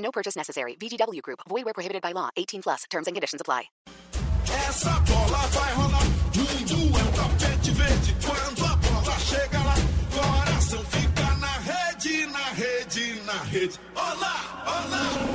No purchase necessary. VGW Group. Void where prohibited by law. 18 plus. Terms and conditions apply. Essa bola vai rolar. Mundo é um tapete verde. Quando a bola chega lá, coração fica na rede, na rede, na rede. Olá, olá.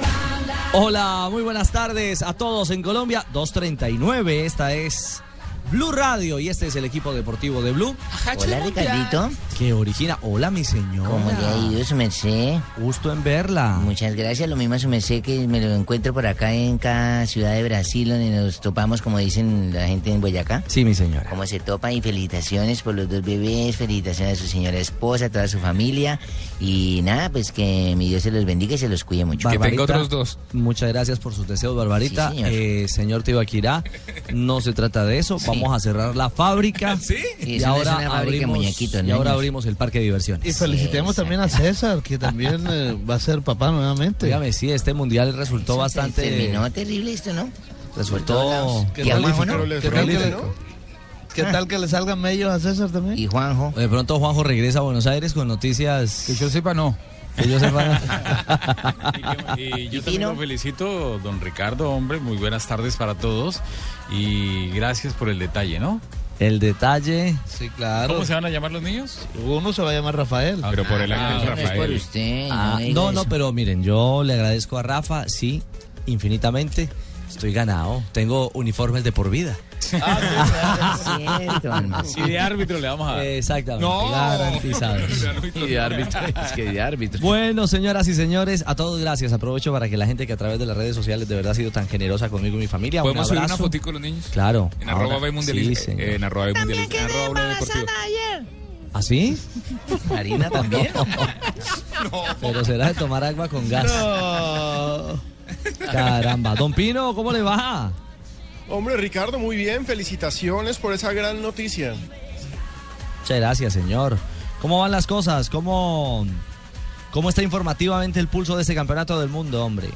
Hola, muy buenas tardes a todos en Colombia. 2.39, esta es Blue Radio y este es el equipo deportivo de Blue. Hola, Ricardito. Que origina. Hola, mi señora. ¿Cómo le ha ido su merced? Gusto en verla. Muchas gracias. Lo mismo a su merced que me lo encuentro por acá en cada ciudad de Brasil donde nos topamos, como dicen la gente en Boyacá. Sí, mi señora. Como se topa y felicitaciones por los dos bebés, felicitaciones a su señora esposa, a toda su familia. Y nada, pues que mi Dios se los bendiga y se los cuide mucho. Barbarita, otros dos. Muchas gracias por sus deseos, Barbarita. Sí, señor. Eh, señor Tibaquirá, no se trata de eso. Vamos a cerrar la fábrica. ¿Sí? Y ahora, abrimos, y ahora abrimos el parque de diversiones. Y felicitemos también a César, que también eh, va a ser papá nuevamente. Dígame, sí, este mundial resultó Eso bastante. Terminó terrible esto, ¿no? Resultó. Qué. ¿Qué tal que le- ¿Qué tal que le salgan medios a César también? ¿Y Juanjo? De pronto Juanjo regresa a Buenos Aires con noticias. Que yo sepa, no. Que yo sepa. Y yo ¿Y también lo felicito, don Ricardo, hombre, muy buenas tardes para todos y gracias por el detalle, ¿no? El detalle. Sí, claro. ¿Cómo se van a llamar los niños? Uno se va a llamar Rafael. Pero por el Ah, ángel no es por Rafael. usted. Ah, no, no, pero miren, yo le agradezco a Rafa, sí, infinitamente. Estoy ganado. Tengo uniformes de por vida. Ah, alma. Y de árbitro le vamos a dar. Exactamente. Garantizados. Y de árbitro. Es que de árbitro. Bueno, señoras y señores, a todos gracias. Aprovecho para que la gente que a través de las redes sociales de verdad ha sido tan generosa conmigo y mi familia. un ¿Podemos subir una fotico los niños? Claro. En arroba Ahora, B mundialista. sí, eh, en arroba B mundialista. En arroba Blog deportivo. ¿Así? Marina también. Pero será de tomar agua con gas. Caramba. Don Pino, ¿cómo le va? Hombre, Ricardo, muy bien. Felicitaciones por esa gran noticia. Muchas gracias, señor. ¿Cómo van las cosas? ¿Cómo, ¿Cómo está informativamente el pulso de este campeonato del mundo, hombre?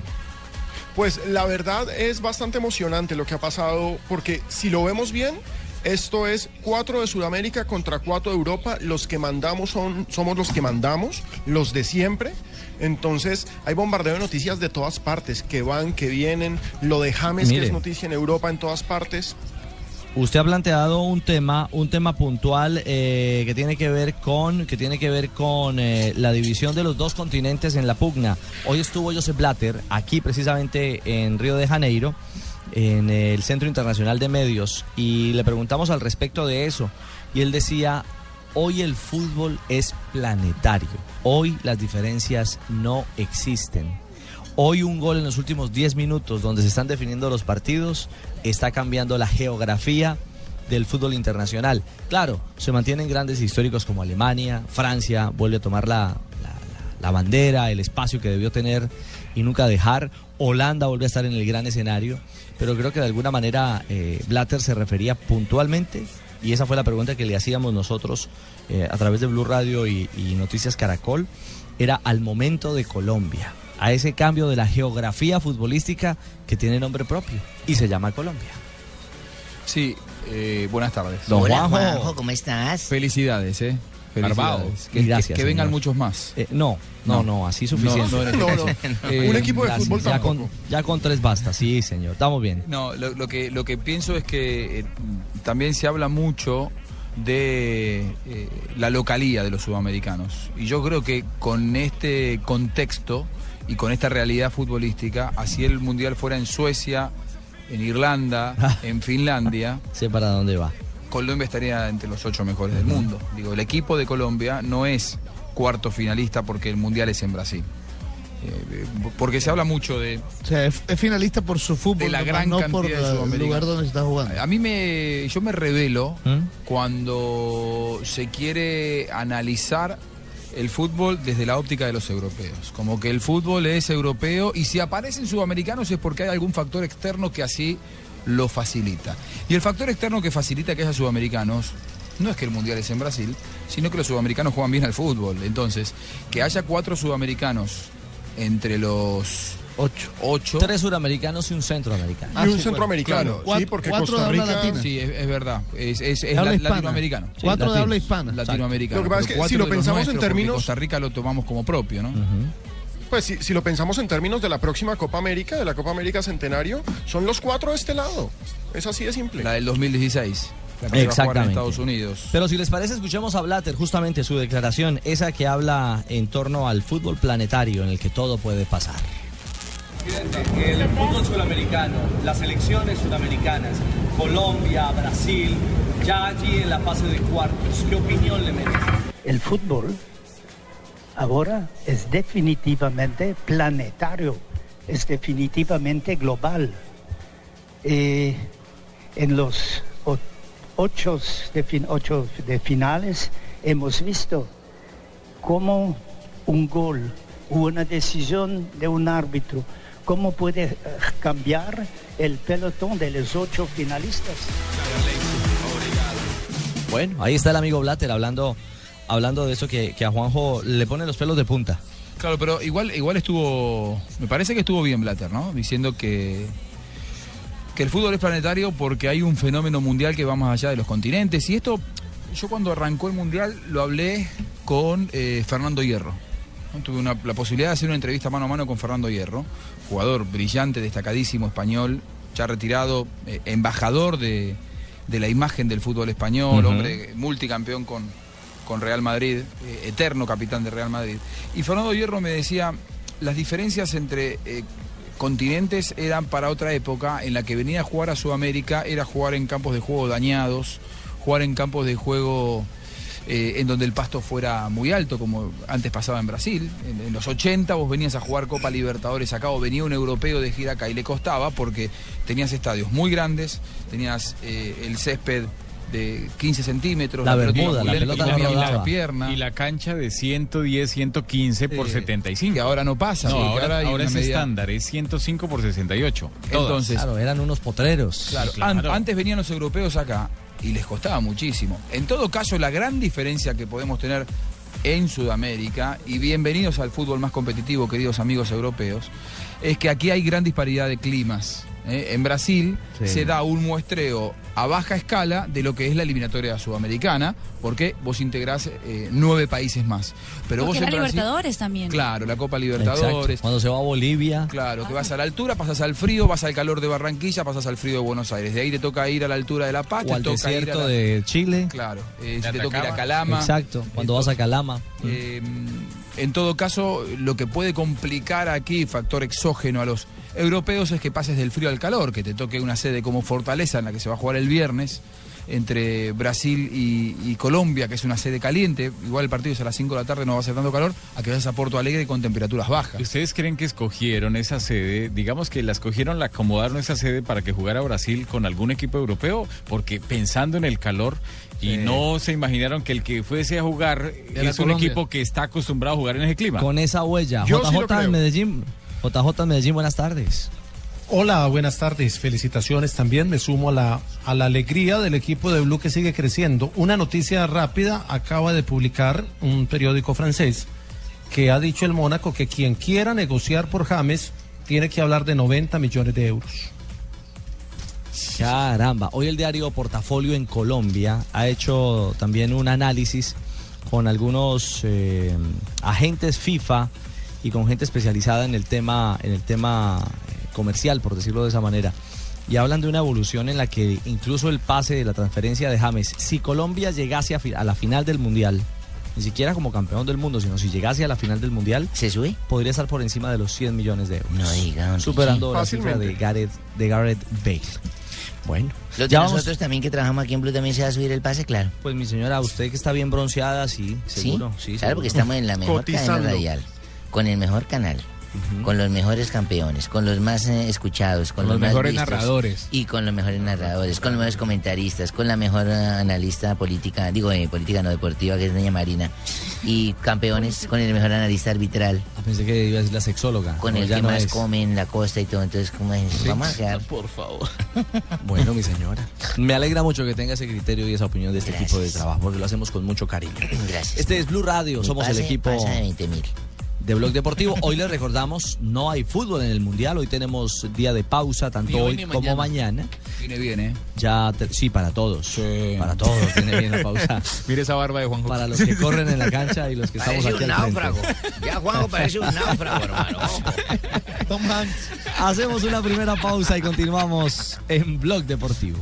Pues la verdad es bastante emocionante lo que ha pasado, porque si lo vemos bien, esto es cuatro de Sudamérica contra cuatro de Europa. Los que mandamos son, somos los que mandamos, los de siempre. Entonces hay bombardeo de noticias de todas partes, que van, que vienen. Lo de James, Mire. que es noticia en Europa en todas partes. Usted ha planteado un tema, un tema puntual eh, que tiene que ver con, que tiene que ver con eh, la división de los dos continentes en la pugna. Hoy estuvo Joseph Blatter aquí precisamente en Río de Janeiro, en el Centro Internacional de Medios, y le preguntamos al respecto de eso. Y él decía, hoy el fútbol es planetario, hoy las diferencias no existen. Hoy un gol en los últimos 10 minutos donde se están definiendo los partidos está cambiando la geografía del fútbol internacional. Claro, se mantienen grandes históricos como Alemania, Francia vuelve a tomar la, la- la- bandera, el espacio que debió tener y nunca dejar. Holanda vuelve a estar en el gran escenario, pero creo que de alguna manera eh, Blatter se refería puntualmente y esa fue la pregunta que le hacíamos nosotros eh, a través de Blue Radio y, y Noticias Caracol, era al momento de Colombia, a ese cambio de la geografía futbolística que tiene nombre propio y se llama Colombia. Sí, eh, buenas tardes. Don Hola, Juanjo. Juanjo, ¿cómo estás? Felicidades, ¿eh? Armado. Felicidades. Que, Gracias, que- que vengan señor. muchos más. Eh, no, no, no, No. así suficiente. No, no, No, no. Eh, Un equipo de Gracias. fútbol ya tampoco. con, ya con tres basta, sí, señor. Estamos bien. No, lo, lo que, lo que pienso es que eh, también se habla mucho de eh, la localía de los sudamericanos. Y yo creo que con este contexto y con esta realidad futbolística, así el Mundial fuera en Suecia, en Irlanda, en Finlandia, Sé para dónde va. Colombia estaría entre los ocho mejores del mundo. Digo, el equipo de Colombia no es cuarto finalista porque el Mundial es en Brasil. Eh, eh, porque se habla mucho de, O sea, es, finalista por su fútbol, de la no- gran no cantidad por de el lugar donde se está jugando. A mí me. Yo me revelo ¿Mm? cuando se quiere analizar el fútbol desde la óptica de los europeos. Como que el fútbol es europeo y si aparecen sudamericanos es porque hay algún factor externo que así lo facilita. Y el factor externo que facilita que haya sudamericanos no es que el mundial es en Brasil, sino que los sudamericanos juegan bien al fútbol. Entonces, que haya cuatro sudamericanos entre los Ocho. ocho. Tres suramericanos y un centroamericano. y un centroamericano, Claro. sí, porque Cuatro Costa de habla Rica... latina. Sí, es, es verdad. Es, es- es De la- latinoamericano. Sí, Cuatro de latinos. habla hispana. Latinoamericano. Lo que pasa es que si lo de pensamos en términos- Costa Rica lo tomamos como propio, ¿no? Pues si, si lo pensamos en términos de la próxima Copa América, de la Copa América Centenario, son los cuatro de este lado. Es así de simple. La del 2016. La que en Exactamente. Estados Unidos. Pero si les parece, escuchemos a Blatter justamente su declaración, esa que habla en torno al fútbol planetario en el que todo puede pasar. El fútbol sudamericano, las selecciones sudamericanas, Colombia, Brasil, ya allí en la fase de cuartos, ¿qué opinión le merece? El fútbol ahora es definitivamente planetario, es definitivamente global. Eh, en los ocho de, fin- ocho de finales hemos visto cómo un gol o una decisión de un árbitro, cómo puede eh, cambiar el pelotón de los ocho finalistas. Bueno, ahí está el amigo Blatter hablando, hablando de eso que, que a Juanjo le pone los pelos de punta. Claro, pero igual, igual estuvo. Me parece que estuvo bien Blatter, ¿no? Diciendo que. Que el fútbol es planetario porque hay un fenómeno mundial que va más allá de los continentes. Y esto, yo cuando arrancó el mundial lo hablé con eh, Fernando Hierro. ¿no? Tuve una- la posibilidad de hacer una entrevista mano a mano con Fernando Hierro, jugador brillante, destacadísimo español, ya retirado, eh, embajador de, de la imagen del fútbol español, hombre multicampeón con, con Real Madrid, eh, eterno capitán de Real Madrid. Y Fernando Hierro me decía, las diferencias entre eh, continentes eran para otra época, en la que venía a jugar a Sudamérica era jugar en campos de juego dañados, jugar en campos de juego eh, en donde el pasto fuera muy alto, como antes pasaba en Brasil. En, los 80 vos venías a jugar Copa Libertadores acá o venía un europeo de gira acá y le costaba porque tenías estadios muy grandes, tenías el césped de 15 centímetros, La pelota bermuda, la pelota no mucha pierna. Y la cancha de 110, 115 por Eh, 75. que ahora no pasa, No, ahora, ahora ahora es medida- estándar, es 105 por 68. Todas. Entonces, Claro, eran unos potreros. Claro, claro. an- antes venían los europeos acá y les costaba muchísimo. En todo caso, la gran diferencia que podemos tener en Sudamérica, y bienvenidos al fútbol más competitivo, queridos amigos europeos, es que aquí hay gran disparidad de climas. ¿Eh? En Brasil Sí. se da un muestreo a baja escala de lo que es la eliminatoria sudamericana, porque vos integrás eh, nueve países más. Pero vos Porque en la Brasil- Libertadores también. Claro, la Copa Exacto. Libertadores. Cuando se va a Bolivia, Claro, que vas a la altura, pasas al frío, vas al calor de Barranquilla, pasas al frío de Buenos Aires. De ahí te toca ir a la altura de La Paz, o te al toca ir a desierto la- de Chile. Claro, eh, te toca ir a. Calama. Exacto, cuando vas a Calama. Eh, en todo caso, lo que puede complicar aquí, factor exógeno a los europeos, es que pases del frío al calor, que te toque una sede como Fortaleza, en la que se va a jugar el viernes, entre Brasil y, y Colombia, que es una sede caliente. Igual el partido es a las 5 de la tarde, no va a ser tanto calor, a que vayas a Porto Alegre con temperaturas bajas. ¿Ustedes creen que escogieron esa sede? Digamos que la escogieron, la acomodaron esa sede para que jugara Brasil con algún equipo europeo, porque pensando en el calor y Sí. no se imaginaron que el que fuese a jugar Era es un Colombia. equipo que está acostumbrado a jugar en ese clima. Con esa huella. Yo sí lo JJ en. Medellín. JJ Medellín, buenas tardes. Hola, buenas tardes. Felicitaciones también. Me sumo a la, a la alegría del equipo de Blue que sigue creciendo. Una noticia rápida acaba de publicar un periódico francés que ha dicho el Mónaco que quien quiera negociar por James tiene que hablar de 90 millones de euros. Caramba, hoy el diario Portafolio en Colombia ha hecho también un análisis con algunos eh, agentes FIFA y con gente especializada en el tema, en el tema eh, comercial, por decirlo de esa manera. Y hablan de una evolución en la que incluso el pase de la transferencia de James, si Colombia llegase a, fi- a la final del Mundial, ni siquiera como campeón del mundo, sino si llegase a la final del Mundial, ¿Se sube? podría estar por encima de los 100 millones de euros. No diga, don Superando la cifra de Gareth, de Gareth Bale. Bueno, Los de ya vamos- nosotros también que trabajamos aquí en Blue también se va a subir el pase, claro. Pues mi señora, usted que está bien bronceada, sí, seguro. Sí, claro, seguro. porque estamos en la mejor cadena Cotizando. radial, con el mejor canal. con los mejores campeones, con los más eh, escuchados, con, Con los mejores vistos, narradores. y con los mejores narradores, con los mejores comentaristas, con la mejor eh, analista política, digo eh, política no deportiva que es doña Marina, y campeones con el mejor analista arbitral, Ah, Pensé que iba a decir la sexóloga. con No, el que no más es. come en la costa y todo, entonces ¿cómo es? vamos a quedar Por favor. Bueno, mi señora. Me alegra mucho que tenga ese criterio y esa opinión de este Gracias. tipo de trabajo, porque lo hacemos con mucho cariño. Gracias. Este es Blue Radio, Mi somos el equipo pasa de 20 mil. De Blog Deportivo. Hoy les recordamos, no hay fútbol en el Mundial, hoy tenemos día de pausa, tanto Ni hoy hoy ni como mañana. Viene bien, ¿eh? Ya, te- sí, para todos. Para todos viene bien la pausa. Mire esa barba de Juanjo. Para los que corren en la cancha y los que estamos Parece aquí un al frente. náufrago. Ya Juanjo parece un náufrago, hermano. Tom Hanks. Hacemos una primera pausa y continuamos en Blog Deportivo.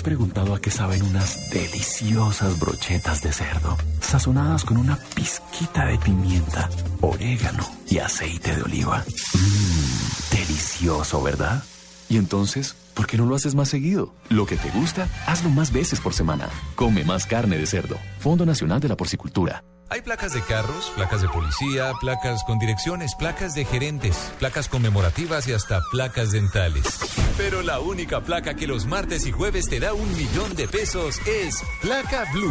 Has preguntado a qué saben unas deliciosas brochetas de cerdo, sazonadas con una pizquita de pimienta, orégano y aceite de oliva? Mmm, delicioso, ¿verdad? Y entonces, ¿por qué no lo haces más seguido? Lo que te gusta, hazlo más veces por semana. Come más carne de cerdo. Fondo Nacional de la Porcicultura. Hay placas de carros, placas de policía, placas con direcciones, placas de gerentes, placas conmemorativas y hasta placas dentales. Pero la única placa que los martes y jueves te da un millón de pesos es Placa Blue.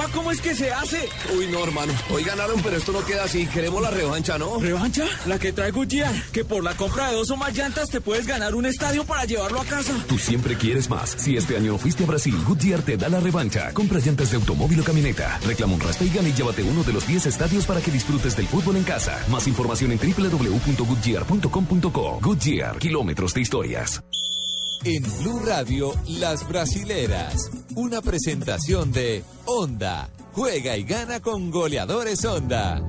papá! ¿Cómo es que se hace? Uy, no, hermano. Hoy ganaron, pero esto no queda así. Queremos la revancha, ¿no? ¿Revancha? La que trae Goodyear. Que por la compra de dos o más llantas te puedes ganar un estadio para llevarlo a casa. Tú siempre quieres más. Si este año fuiste a Brasil, Goodyear te da la revancha. Compra llantas de automóvil o camioneta. Reclama un raspa y gana y llévate uno de los 10 estadios para que disfrutes del fútbol en casa. Más información en www.goodyear.com.co. Goodyear, kilómetros de historias. En Blue Radio, Las Brasileras. Una presentación de Honda. Juega y gana con goleadores Honda.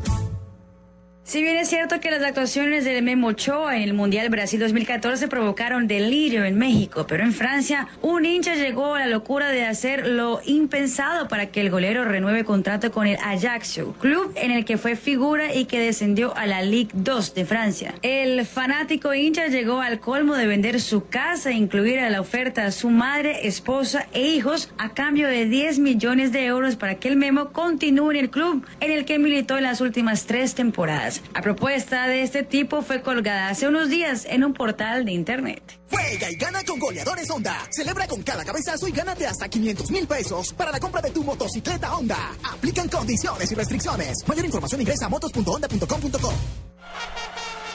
Si bien es cierto que las actuaciones del Memo Ochoa en el Mundial Brasil 2014 provocaron delirio en México, pero en Francia un hincha llegó a la locura de hacer lo impensado para que el golero renueve contrato con el Ajaccio, club en el que fue figura y que descendió a la Ligue 2 de Francia. El fanático hincha llegó al colmo de vender su casa e incluir a la oferta a su madre, esposa e hijos a cambio de 10 millones de euros para que el Memo continúe en el club en el que militó en las últimas tres temporadas. La propuesta de este tipo fue colgada hace unos días en un portal de internet. Juega y gana con goleadores Honda. Celebra con cada cabezazo y gánate hasta 500 mil pesos para la compra de tu motocicleta Honda. Aplican condiciones y restricciones. Mayor información ingresa a motos.honda.com.co.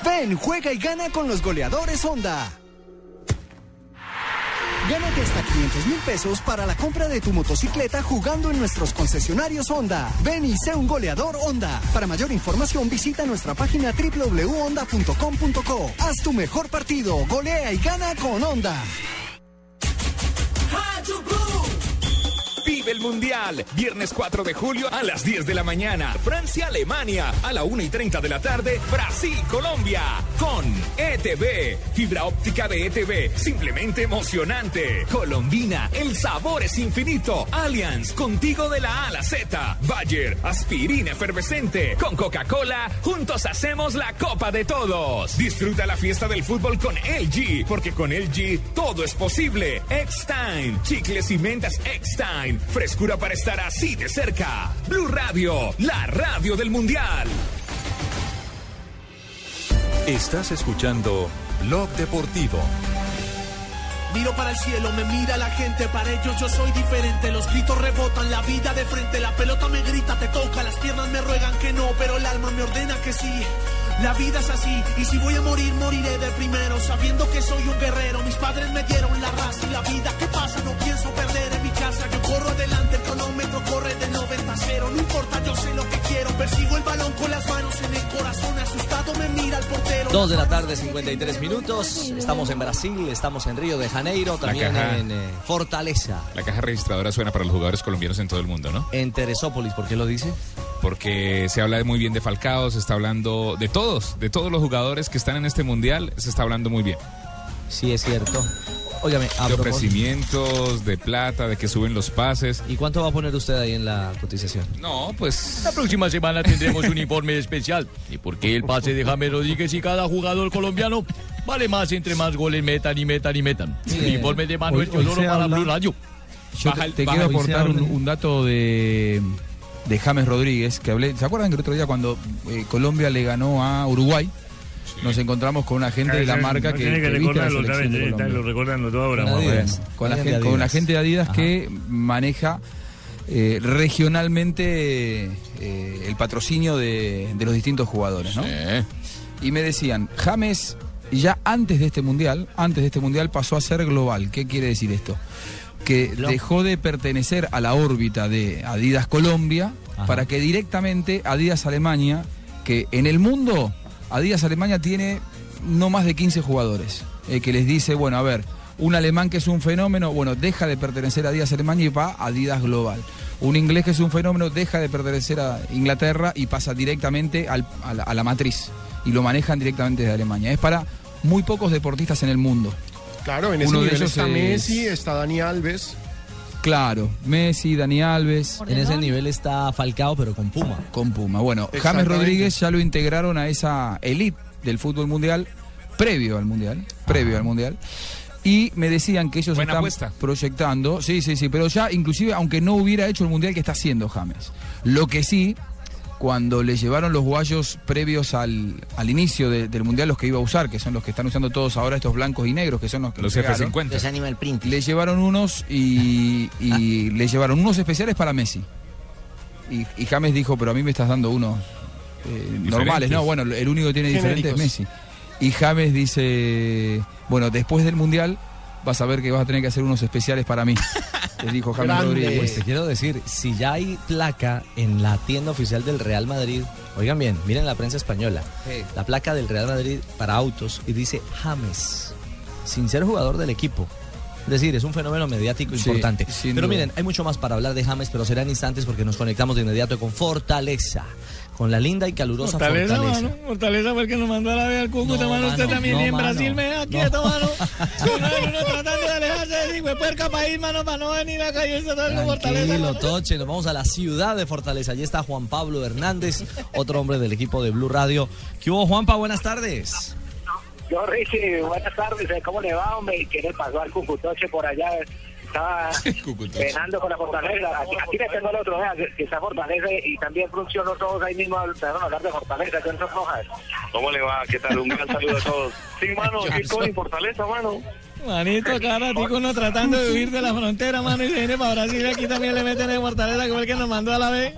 Ven, juega y gana con los goleadores Honda. Gánate hasta 500 mil pesos para la compra de tu motocicleta jugando en nuestros concesionarios Honda. Ven y sé un goleador Honda. Para mayor información visita nuestra página www.honda.com.co. Haz tu mejor partido, golea y gana con Honda. El Mundial. Viernes 4 de julio a las 10 de la mañana. Francia-Alemania. A la 1 y 30 de la tarde. Brasil-Colombia. Con ETV. Fibra óptica de ETV. Simplemente emocionante. Colombina. El sabor es infinito. Allianz. Contigo de la A a la Z. Bayer. Aspirina efervescente. Con Coca-Cola. Juntos hacemos la Copa de Todos. Disfruta la fiesta del fútbol con LG. Porque con LG todo es posible. X-Time. Chicles y mentas X-Time. Frescura para estar así de cerca. Blue Radio, la radio del Mundial. Estás escuchando Blog Deportivo. Miro para el cielo, me mira la gente, para ellos yo soy diferente. Los gritos rebotan, la vida de frente, la pelota me grita, te toca, las piernas me ruegan que no, pero el alma me ordena que sí. La vida es así, y si voy a morir, moriré de primero, sabiendo que soy un guerrero. Mis padres me dieron la raza y la vida. ¿Qué pasa? No pienso perder Yo corro adelante, el cronómetro corre de 90 a 0. No importa, yo sé lo que quiero. Persigo el balón con las manos en el corazón. Asustado me mira el portero. 2 de la tarde, 53 minutos. Estamos en Brasil, estamos en Río de Janeiro, también caja. en eh, Fortaleza, La caja registradora suena para los jugadores colombianos en todo el mundo, ¿no? en Teresópolis. ¿Por qué lo dice? Porque se habla muy bien de Falcao, se está hablando de todos, de todos los jugadores que están en este mundial, se está hablando muy bien. Sí, es cierto. Óigame, a De propósito- ofrecimientos, de plata, de que suben los pases. ¿Y cuánto va a poner usted ahí en la cotización? No, pues. La próxima semana tendremos un informe especial. ¿Y por qué el pase de James Rodríguez y cada jugador colombiano vale más entre más goles metan y metan y metan? El informe de Manuel Teodoro para habla- Blue Radio. Yo te, te quiero aportar un, un dato de, de James Rodríguez, que hablé. ¿Se acuerdan que el otro día cuando eh, Colombia le ganó a Uruguay? Nos encontramos con una gente de la marca que, Tiene que que viste la recordarlo, está- Colombia. lo recordando todo ahora. Con. Adidas. Con, la gente, con la Adidas. gente de Adidas que maneja eh, regionalmente eh, el patrocinio de, de los distintos jugadores, ¿no? Y me decían, James ya antes de este mundial, antes de este mundial pasó a ser global. ¿Qué quiere decir esto? Que dejó de pertenecer a la órbita de Adidas Colombia para que directamente Adidas Alemania, que en el mundo Adidas Alemania tiene no más de 15 jugadores, eh, que les dice, bueno, a ver, un alemán que es un fenómeno, bueno, deja de pertenecer a Adidas Alemania y va a Adidas Global. Un inglés que es un fenómeno deja de pertenecer a Inglaterra y pasa directamente al- a, la, a la matriz y lo manejan directamente desde Alemania. Es para muy pocos deportistas en el mundo. Claro, en ese Uno de ellos está es- Messi, está Dani Alves. Claro, Messi, Dani Alves. En ese nivel está Falcao, pero con Puma. Con Puma. Bueno, James. Rodríguez ya lo integraron a esa elite del fútbol mundial previo al mundial, previo al mundial. Y me decían que ellos Buena están apuesta. proyectando, sí, sí, sí, pero ya inclusive aunque no hubiera hecho el mundial que está haciendo James. Lo que sí, cuando le llevaron los guayos previos al, al inicio de- del mundial, los que iba a usar, que son los que están usando todos ahora, estos blancos y negros, que son los que Los entregaron, F50. Los Animal Print. le llevaron unos y, y le llevaron unos especiales para Messi. Y, y James dijo, pero a mí me estás dando unos eh, normales. No, bueno, el único que tiene diferente es. Messi. Y James dice, bueno, después del Mundial vas a ver que vas a tener que hacer unos especiales para mí. Les dijo James Rodríguez. Pues te quiero decir, si ya hay placa en la tienda oficial del Real Madrid, oigan bien, miren la prensa española, Sí. la placa del Real Madrid para autos y dice James, sin ser jugador del equipo. Es decir, es un fenómeno mediático Sí, importante. Pero duda. miren, hay mucho más para hablar de James, pero serán instantes porque nos conectamos de inmediato con Fortaleza, con la linda y calurosa Fortaleza, Fortaleza. mano. Fortaleza fue el que nos mandó a la vez al Cúcuta, No, mano. Usted mano, también no, y en mano. Brasil me No. quieto, mano. Uno, uno tratando de alejarse de ese puerca país, mano, para no venir acá y eso todo en Fortaleza. Tranquilo, mano. Toche, nos vamos a la ciudad de Fortaleza. Allí está Juan Pablo Hernández, otro hombre del equipo de Blue Radio. ¿Qué hubo, Juanpa? Buenas tardes. Yo, Richie, buenas tardes. ¿eh? ¿Cómo le va, hombre? ¿Qué le pasó al Cucutoche por allá? Estaba penando con la Fortaleza. Aquí, aquí le tengo el otro, vea, que- que está Fortaleza y también funcionó todos ahí mismo. Empezaron a hablar de Fortaleza, Johnson Rojas. ¿Cómo le va? ¿Qué tal? Un gran saludo a todos. Sí, mano, aquí en Fortaleza, mano. Manito, acá ratico uno tratando de huir de la frontera, mano, y se viene para Brasil. Aquí también le meten en Fortaleza, que fue el que nos mandó a la vez.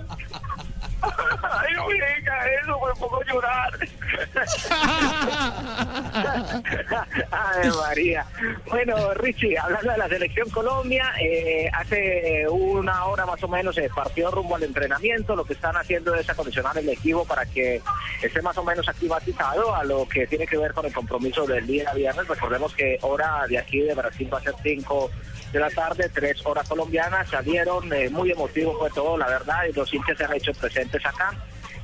Ay, no me eso, me pongo a llorar. Ay, María. Bueno, Richie, hablando de la selección Colombia, eh, hace una hora más o menos se partió rumbo al entrenamiento. Lo que están haciendo es acondicionar el equipo para que esté más o menos aclimatizado a lo que tiene que ver con el compromiso del día viernes. Recordemos que hora de aquí de Brasil va a ser 5 de la tarde, 3 horas colombianas. Salieron eh, muy emotivos fue todo, la verdad, y los hinchas se han hecho presentes acá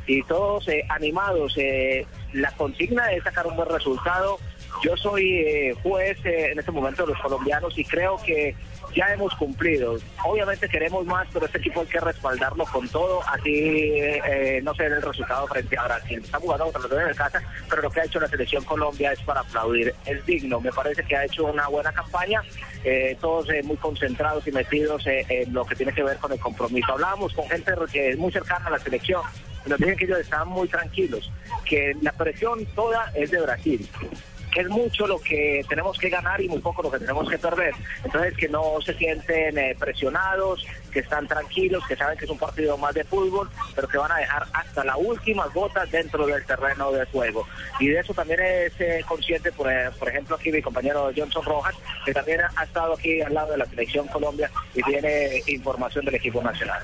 y todos eh, animados. eh, la consigna es sacar un buen resultado. Yo soy eh, juez en este momento de los colombianos y creo que ya hemos cumplido. Obviamente queremos más, pero este equipo hay que respaldarlo con todo, así eh, no se ve el resultado frente a Brasil. Está jugando contra los el casa, pero lo que ha hecho la selección Colombia es para aplaudir. Es digno, me parece que ha hecho una buena campaña, eh, todos eh, muy concentrados y metidos eh, en lo que tiene que ver con el compromiso. Hablábamos con gente que es muy cercana a la selección, nos dicen que ellos estaban muy tranquilos, que la presión toda es de Brasil es mucho lo que tenemos que ganar y muy poco lo que tenemos que perder. Entonces, que no se sienten eh, presionados, que están tranquilos, que saben que es un partido más de fútbol, pero que van a dejar hasta las últimas gotas dentro del terreno de juego. Y de eso también es eh, consciente, por, eh, por ejemplo, aquí mi compañero Johnson Rojas, que también ha estado aquí al lado de la selección Colombia y tiene información del equipo nacional.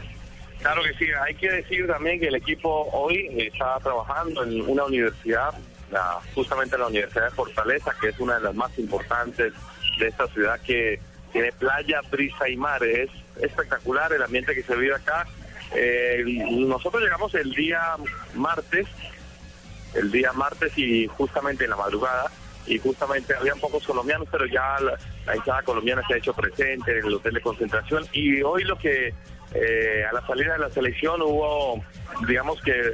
Claro que sí, hay que decir también que el equipo hoy está trabajando en una universidad la- justamente la Universidad de Fortaleza, que es una de las más importantes de esta ciudad que tiene playa, brisa y mar. Es espectacular el ambiente que se vive acá. Eh, nosotros llegamos el día martes, el día martes y justamente en la madrugada, y justamente habían pocos colombianos, pero ya la, la colombiana se ha hecho presente en el hotel de concentración, y hoy lo que eh, a la salida de la selección hubo, digamos que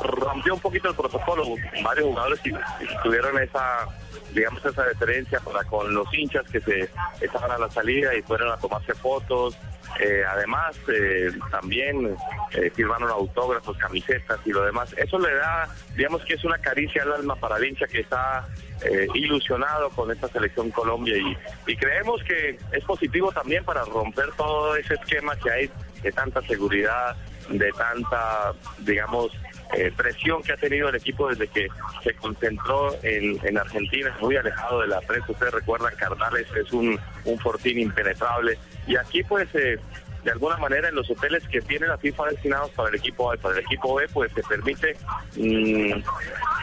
rompió un poquito el protocolo, varios jugadores tuvieron esa digamos esa deferencia para con los hinchas que se estaban a la salida y fueron a tomarse fotos. Eh, además eh, también eh, firmaron autógrafos camisetas y lo demás. Eso le da digamos que es una caricia al alma para el hincha que está eh, ilusionado con esta selección Colombia y, y creemos que es positivo también para romper todo ese esquema que hay de tanta seguridad de tanta digamos eh, presión que ha tenido el equipo desde que se concentró en, en Argentina, muy alejado de la prensa. Ustedes recuerdan, Cardales es un, un fortín impenetrable. Y aquí, pues, eh, de alguna manera, en los hoteles que tiene la FIFA destinados para el equipo A y para el equipo B, pues se permite, mm,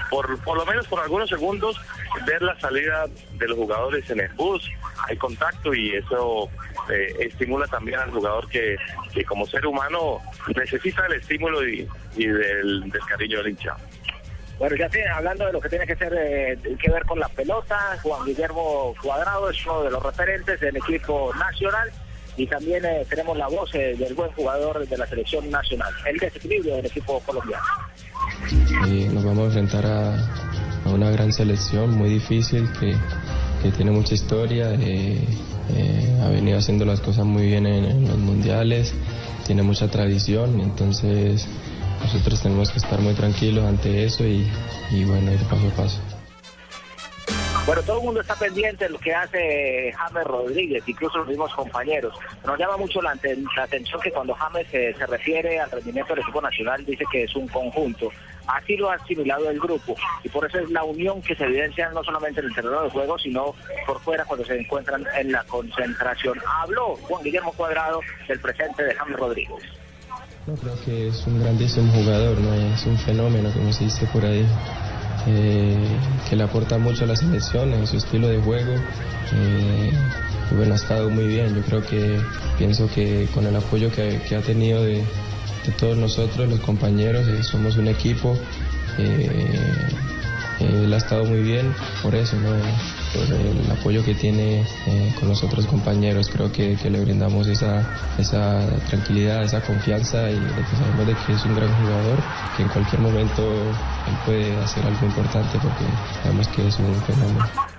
por, por lo menos por algunos segundos, ver la salida de los jugadores en el bus. Hay contacto y eso eh, estimula también al jugador que, que como ser humano necesita el estímulo y, y del, del cariño del hincha. Bueno, ya tiene, hablando de lo que tiene que ser eh, que ver con la pelota, Juan Guillermo Cuadrado es uno de los referentes del equipo nacional y también eh, tenemos la voz eh, del buen jugador de la selección nacional, el desequilibrio del equipo colombiano. Eh, nos vamos a enfrentar a, a una gran selección muy difícil que, que tiene mucha historia, eh, eh, ha venido haciendo las cosas muy bien en, en los mundiales, tiene mucha tradición, entonces nosotros tenemos que estar muy tranquilos ante eso y, y bueno, ir paso a paso. Bueno, todo el mundo está pendiente de lo que hace James Rodríguez, incluso los mismos compañeros. Nos llama mucho la, la atención que cuando James eh, se refiere al rendimiento del equipo nacional dice que es un conjunto. Así lo ha asimilado el grupo y por eso es la unión que se evidencia no solamente en el terreno de juego, sino por fuera cuando se encuentran en la concentración. Habló Juan Guillermo Cuadrado del presente de James Rodríguez. No, creo que es un grandísimo jugador, ¿no? es un fenómeno, como se dice por ahí, eh, que le aporta mucho a la selección en su estilo de juego. eh, y bueno, ha estado muy bien. Yo creo que pienso que con el apoyo que, ha tenido de, todos nosotros, los compañeros, eh, somos un equipo. él ha estado muy bien por eso, ¿no? Por el apoyo que tiene eh, con los otros compañeros. Creo que, que le brindamos esa, esa tranquilidad, esa confianza y sabemos de que es un gran jugador, que en cualquier momento él puede hacer algo importante porque sabemos que es un fenómeno.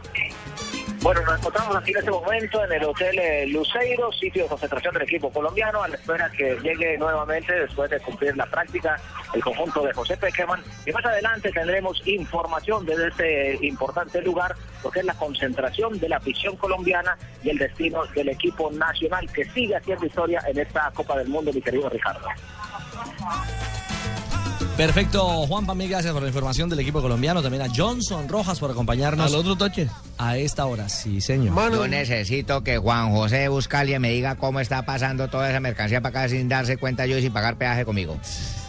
Bueno, nos encontramos aquí en este momento en el Hotel eh, Luceiro, sitio de concentración del equipo colombiano, a la espera que llegue nuevamente después de cumplir la práctica el conjunto de José Peckerman. Y más adelante tendremos información desde este importante lugar, porque es la concentración de la afición colombiana y el destino del equipo nacional que sigue haciendo historia en esta Copa del Mundo, mi querido Ricardo. Perfecto, Juanpa, mil gracias por la información del equipo colombiano. También a Johnson Rojas por acompañarnos. ¿Al otro toche? A esta hora, sí, señor. Yo necesito que Juan José Buscalia me diga cómo está pasando toda esa mercancía para acá sin darse cuenta yo y sin pagar peaje conmigo.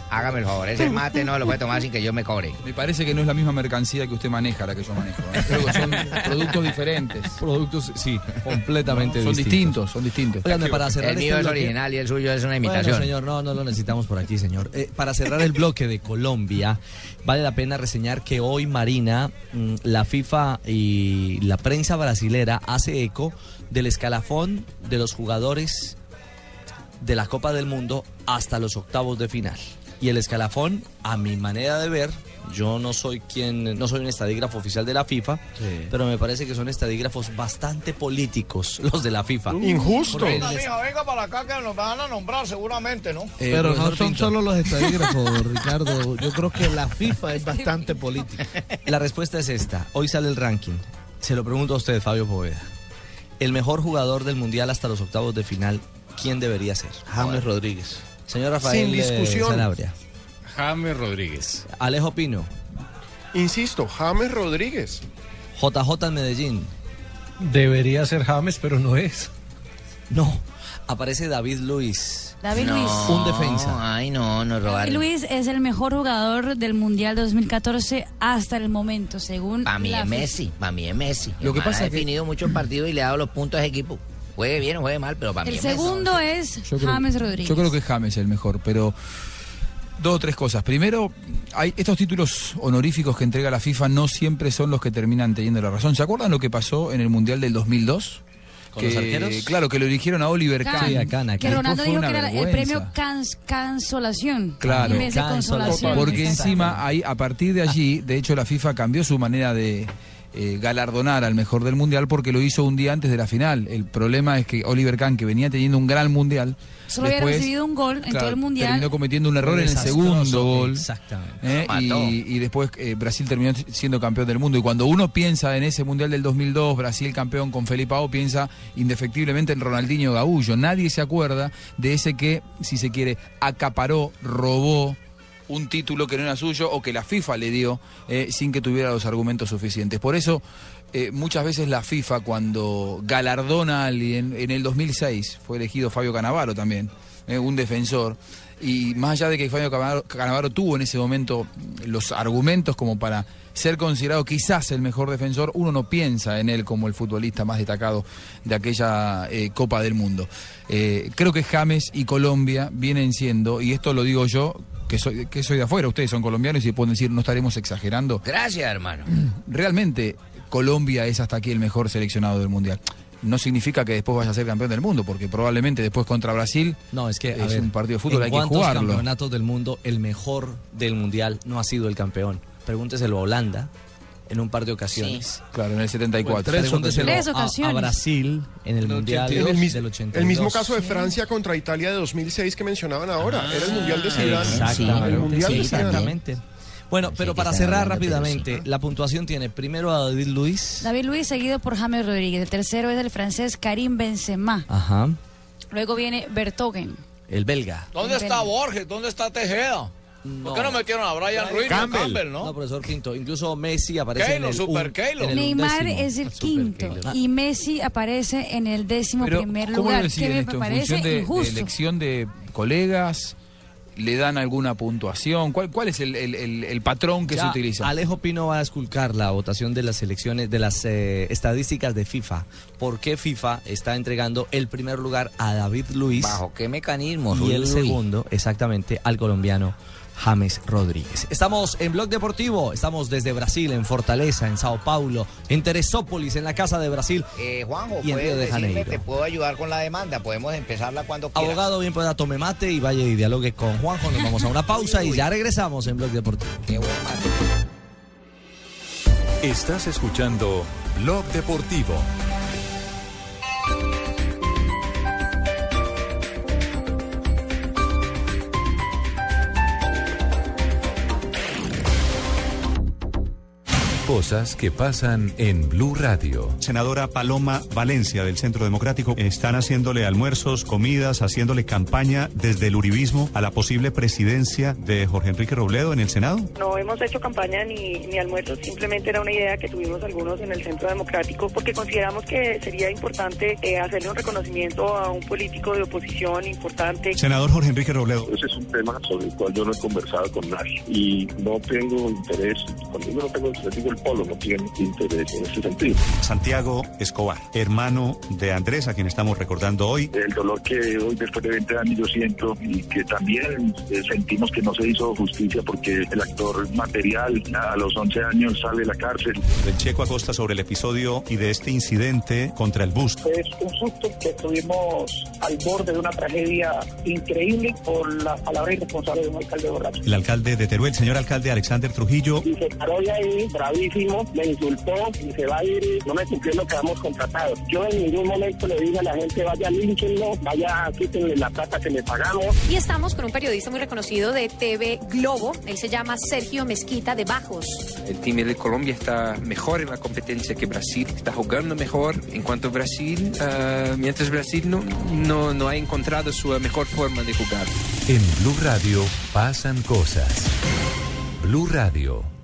Hágame el favor, ese mate no lo puede tomar sin que yo me cobre. Me parece que no es la misma mercancía que usted maneja la que yo manejo. ¿eh? Creo que son productos diferentes. Productos, sí, completamente Son distintos. distintos, son distintos. Para cerrar El este mío es bloque- original y el suyo es una imitación. Bueno, señor, no, no lo necesitamos por aquí, señor. Eh, para cerrar el bloque de Colombia, vale la pena reseñar que hoy Marina, mm, la FIFA y la prensa brasilera hace eco del escalafón de los jugadores de la Copa del Mundo hasta los octavos de final. Y el escalafón, a mi manera de ver, yo no soy quien, no soy un estadígrafo oficial de la FIFA, pero me parece que son estadígrafos bastante políticos los de la FIFA. Porque les- venga para acá que nos van a nombrar seguramente, ¿no? Eh, Pero no son Pinto. solo los estadígrafos, Ricardo. Yo creo que la FIFA es bastante política. La respuesta es esta. Hoy sale el ranking. Se lo pregunto a usted, Fabio Poveda. El mejor jugador del Mundial hasta los octavos de final, ¿quién debería ser? James Rodríguez. Señor Rafael Sin discusión. Sanabria. James Rodríguez. Alejo Pino. Insisto, James Rodríguez. JJ en Medellín. Debería ser James, pero no es. No. Aparece David Luis. David No, Luis. Un defensa. Ay, no, no David robaron. Luis es el mejor jugador del Mundial 2014 hasta el momento, según Para mí la es. Messi, para mí es Messi. Lo que El pasa ha es que- definido muchos partidos y le ha dado los puntos a ese equipo. Juegue bien o juegue mal, pero para mí El es Messi. segundo es Yo creo- James Rodríguez. Yo creo que James es el mejor, pero dos o tres cosas. Primero, hay estos títulos honoríficos que entrega la FIFA no siempre son los que terminan teniendo la razón. ¿Se acuerdan lo que pasó en el Mundial del 2002? ¿Con que, los arqueros? Claro, que lo eligieron a Oliver Kahn. Sí, a Kahn, a que. Ronaldo dijo que era el premio cans- cansolación. Claro. En vez de consolación. Porque encima, ahí, a partir de allí, de hecho, la FIFA cambió su manera de eh, galardonar al mejor del mundial porque lo hizo un día antes de la final. El problema es que Oliver Kahn, que venía teniendo un gran mundial, Solo había después, recibido un gol en claro, todo el mundial. terminó cometiendo un error en el segundo gol. Exactamente. ¿eh? Y, después eh, Brasil terminó siendo campeón del mundo. Y cuando uno piensa en ese Mundial del 2002, Brasil campeón con Felipe Pau, piensa indefectiblemente en Ronaldinho Gaullo. Nadie se acuerda de ese que, si se quiere, acaparó, robó un título que no era suyo o que la FIFA le dio eh, sin que tuviera los argumentos suficientes. Por eso, eh, muchas veces la FIFA cuando galardona a alguien, en el 2006 fue elegido Fabio Canavaro también, eh, un defensor, y más allá de que Fabio Canavaro, tuvo en ese momento los argumentos como para ser considerado quizás el mejor defensor, uno no piensa en él como el futbolista más destacado de aquella Copa del Mundo. Creo que James y Colombia vienen siendo, y esto lo digo yo, que soy, que soy de afuera, ustedes son colombianos y pueden decir, no estaremos exagerando. Gracias, hermano. Realmente Colombia es hasta aquí el mejor seleccionado del Mundial. No significa que después vaya a ser campeón del mundo, porque probablemente después contra Brasil No, es que es ver, un partido de fútbol, ¿en hay que jugarlo. campeonatos del mundo el mejor del mundial no ha sido el campeón? Pregúnteselo a Holanda en un par de ocasiones. Claro, en el 74. Pregúnteselo Tres a- ocasiones. A, Brasil en el mundial En el, mis- del 82. el mismo caso de Francia contra Italia de 2006 que mencionaban ahora. Era el Mundial de Zidane. Exactamente. El Mundial sí, de Zidane. exactamente. Bueno, pero para cerrar rápidamente, la puntuación tiene primero a David Luis. David Luis seguido por James Rodríguez. El tercero es el francés Karim Benzema. Ajá. Luego viene Bertogen. El belga. ¿Dónde está Borges? ¿Dónde está Tejeda? ¿Por qué no metieron a Brian Ruiz? Campbell, No, ¿no? profesor Quinto. Incluso Messi aparece en el Super un- Keylor. en el Neymar undécimo. es el Super quinto y Messi aparece en el décimo Pero, primer ¿cómo lugar. me esto? ¿En parece función de, elección de colegas? ¿Le dan alguna puntuación? ¿Cuál, cuál es el, el- el- el patrón que Ya, se utiliza? Alejo Pino va a esculcar la votación de las elecciones, de las eh, estadísticas de FIFA. ¿Por qué FIFA está entregando el primer lugar a David Luis ¿Bajo qué mecanismo? y el segundo, exactamente, al colombiano James Rodríguez? Estamos en Blog Deportivo, estamos desde Brasil, en Fortaleza, en Sao Paulo, en Teresópolis, en la Casa de Brasil. Eh, Juanjo, Y en Río de decirme, Janeiro. te puedo ayudar con la demanda. Podemos empezarla cuando quieras. Abogado, bien pueda tome mate y vaya y dialogue con Juanjo. Nos vamos a una pausa y ya regresamos en Blog Deportivo. Estás escuchando Blog Deportivo. Cosas que pasan en Blue Radio. Senadora Paloma Valencia del Centro Democrático están haciéndole almuerzos, comidas, haciéndole campaña desde el uribismo a la posible presidencia de Jorge Enrique Robledo en el Senado. No hemos hecho campaña ni, ni almuerzos, simplemente era una idea que tuvimos algunos en el Centro Democrático porque consideramos que sería importante eh, hacerle un reconocimiento a un político de oposición importante. Senador Jorge Enrique Robledo. Ese es un tema sobre el cual yo no he conversado con nadie y no tengo interés, cuando digo no tengo interés, digo el polo no tiene interés en ese sentido. Santiago Escobar, hermano de Andrés, a quien estamos recordando hoy. El dolor que hoy después de 20 años yo siento y que también eh, sentimos que no se hizo justicia porque el actor material a los 11 años sale de la cárcel. Del Checo Acosta sobre el episodio y de este incidente contra el bus. Es un susto que estuvimos al borde de una tragedia increíble por la palabra irresponsable de un alcalde borracho. El alcalde de Teruel, señor alcalde Alexander Trujillo. Y se paró de ahí, me insultó y se va a ir, no me cumplió lo que habíamos contratado. Yo en ningún momento le dije a la gente, vaya, línchenlo, vaya, quítenle la plata que le pagamos. Y estamos con un periodista muy reconocido de TV Globo. Él se llama Sergio Mezquita de Bajos. El team de Colombia está mejor en la competencia que Brasil, está jugando mejor en cuanto a Brasil, ah, mientras Brasil no, no, no ha encontrado su mejor forma de jugar. En Blue Radio pasan cosas. Blue Radio,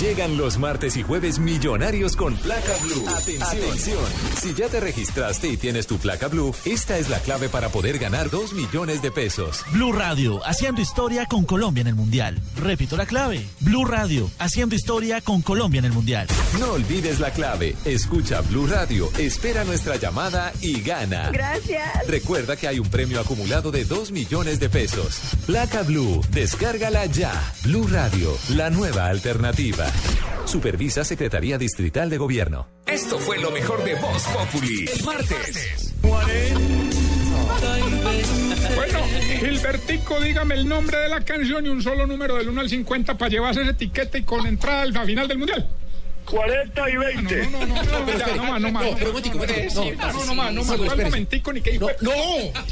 Llegan los martes y jueves millonarios con placa blue. Atención. Si ya te registraste y tienes tu placa blue, esta es la clave para poder ganar 2 millones de pesos. Blue Radio, haciendo historia con Colombia en el Mundial. Repito la clave. Blue Radio, haciendo historia con Colombia en el Mundial. No olvides la clave. Escucha Blue Radio, espera nuestra llamada y gana. Gracias. Recuerda que hay un premio acumulado de 2 millones de pesos. Placa Blue, descárgala ya. Blue Radio, la nueva alternativa. Supervisa Secretaría Distrital de Gobierno. Esto fue lo mejor de Voz Populi. El martes. Bueno, Gilbertico, dígame el nombre de la canción y un solo número del 1 al 50 para llevarse esa etiqueta y con entrada al final del mundial. 40 y 20. No, no, no, no, no, ya, no más, no más. No, pero un momentico, no, espérese. no, no, no más, no Sí, más. sí, ¿Cuál espérese. momentico ni qué? No, no.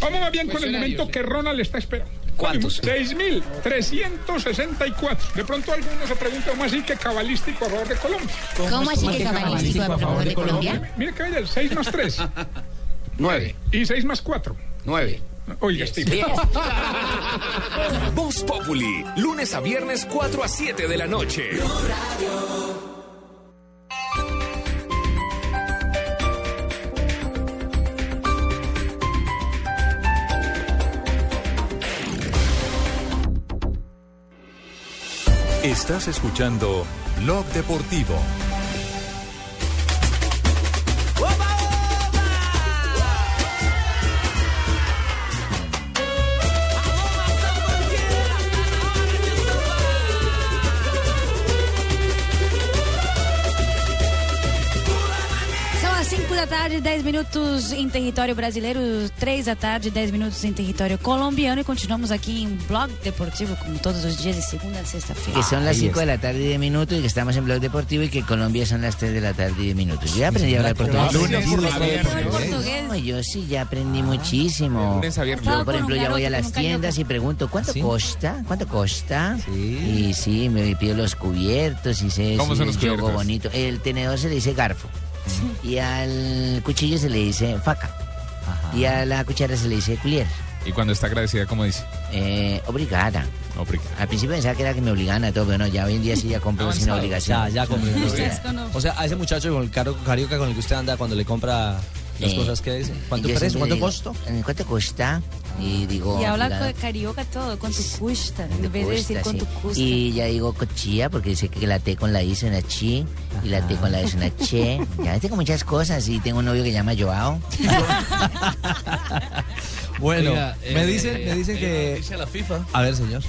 Vamos más bien con el momento que Ronald está esperando. ¿Cuántos? 6.364. De pronto algunos se preguntan cómo así que cabalístico a favor de Colombia. ¿Cómo así que cabalístico a favor de Colombia? Mire que hay el 6 más 3. 9. Y 6 más 4. 9. Oiga, Steve. Voz Populi, lunes a viernes 4 a 7 de la noche. Estás escuchando Blog Deportivo. Minutos em território brasileiro, 3 da tarde, 10 minutos em território colombiano e continuamos aqui em Blog Deportivo, como todos os dias, de segunda a sexta-feira. Que son las 5 de la tarde y 10 minutos y que estamos en Blog Deportivo y que Colombia son las 3 de la tarde y 10 minutos. Yo ya aprendí a hablar portugués. Lunes a viernes. No, yo sí ya aprendí muchísimo. Lunes a viernes. Yo, por ejemplo, ya voy a las tiendas y pregunto, ¿cuánto costa? ¿Cuánto costa? Y sí, me pido los cubiertos y sé ¿Cómo si son los cubiertos? bonito. El tenedor se le dice garfo. Y al cuchillo se le dice faca. Y a la cuchara se le dice culier. Y cuando está agradecida, ¿cómo dice? Eh, obligada. Obrigada. Al principio pensaba que era que me obligaban a todo, pero no, ya hoy en día sí ya compro sin obligación. Ya, ya compré. O sea, a ese muchacho con el caro, carioca con el que usted anda cuando le compra las Eh, cosas que dice. ¿Cuánto precio? ¿Cuánto costo? ¿Cuánto cuesta? Y digo... Y habla obligada. co- carioca todo, cuánto cuesta, en vez de decir sí. custa. Y ya digo cochilla porque dice que la T con la I es una chi y la T con la I es una che. Ya tengo muchas cosas y tengo un novio que se llama Joao. Bueno, Oiga, me eh, dicen, me dicen eh, que. dice la FIFA. A ver, señor.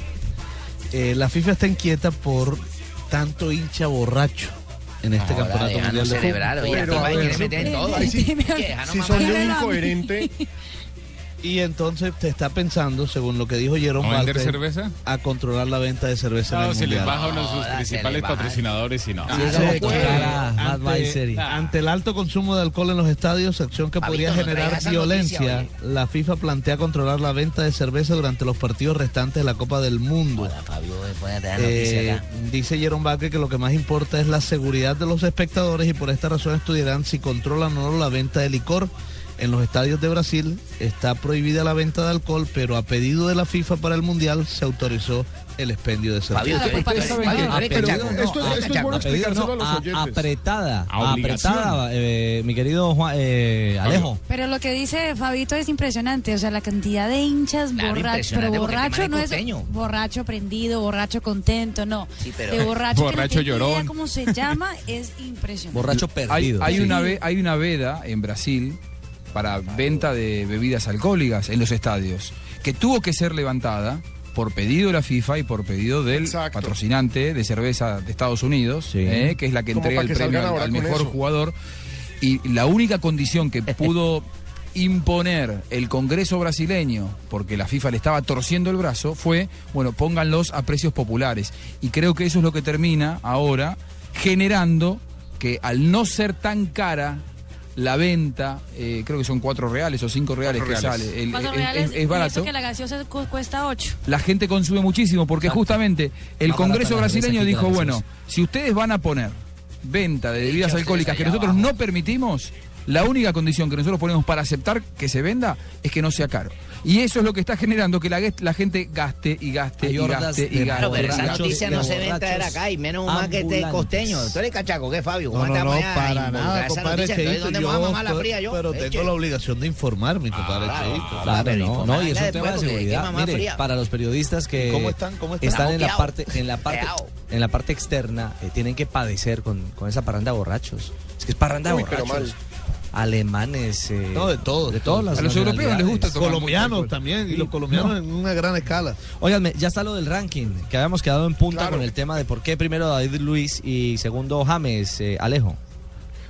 Eh, la FIFA está inquieta por tanto hincha borracho en este Joda, campeonato mundial de celebrar, fútbol. oye, Pero, FIFA a quiere ver, meter en todo. Incoherente. Y entonces te está pensando, según lo que dijo Jerome ¿A vender cerveza? a controlar la venta de cerveza en el si les baja uno de sus principales patrocinadores y no. Dice que ante, ante el alto consumo de alcohol en los estadios, acción que podría generar violencia, noticia, la FIFA plantea controlar la venta de cerveza durante los partidos restantes de la Copa del Mundo. Fabio, pon a traer noticia Eh, acá. dice Jerome Vázquez que lo que más importa es la seguridad de los espectadores y por esta razón estudiarán si controlan o no la venta de licor. En los estadios de Brasil está prohibida la venta de alcohol, pero a pedido de la FIFA para el Mundial se autorizó el expendio de cerveza. Apretada, apretada, eh, mi querido Juan, eh, Alejo. Pero lo que dice Fabito es impresionante, o sea, la cantidad de hinchas Claro, borrachos, pero borracho no es borracho prendido, borracho contento, no. pero- De borracho, Borracho que no tiene idea llorón. cómo se llama es impresionante. Hay, hay Sí. una ve- hay una veda en Brasil para venta de bebidas alcohólicas en los estadios que tuvo que ser levantada por pedido de la FIFA y por pedido del patrocinante de cerveza de Estados Unidos, eh, que es la que entrega el que premio al, mejor eso. jugador. Y la única condición que pudo imponer el Congreso brasileño, porque la FIFA le estaba torciendo el brazo, fue, bueno, pónganlos a precios populares. Y creo que eso es lo que termina ahora generando que al no ser tan cara la venta, eh, creo que son cuatro reales o cinco reales Cuatro que reales. sale. El- reales, es, es y barato. eso que la gaseosa cu- cuesta 8. La gente consume muchísimo porque justamente el Más Congreso brasileño dijo, bueno, si ustedes van a poner venta de bebidas alcohólicas que nosotros abajo. no permitimos, la única condición que nosotros ponemos para aceptar que se venda es que no sea caro. Y eso es lo que está generando que la, la gente gaste y gaste y gaste y gaste. Claro, pero esa noticia no se ve en traer acá y menos más que este costeño. ¿Tú eres cachaco? ¿Qué, Fabio? ¿Cómo No, no, no, para nada, esa compadre Cheito. ¿dónde Yo, a la pero- fría yo? pero tengo la obligación de informar, mi compadre Cheito. Claro, no, no, y es un tema de seguridad. Mire, para los periodistas que ¿Y cómo están? ¿Cómo están? en la parte, en la parte, en la parte externa, eh, tienen que padecer con, con esa parranda de borrachos. Es que es parranda de borrachos. Alemanes, eh, No, de todos, de todas las A los europeos les gusta tomar Colombianos mucho también, y los colombianos en una gran escala. Óiganme, ya está lo del ranking, que habíamos quedado en punta Claro. con el tema de por qué primero David Luis y segundo James, eh, Alejo.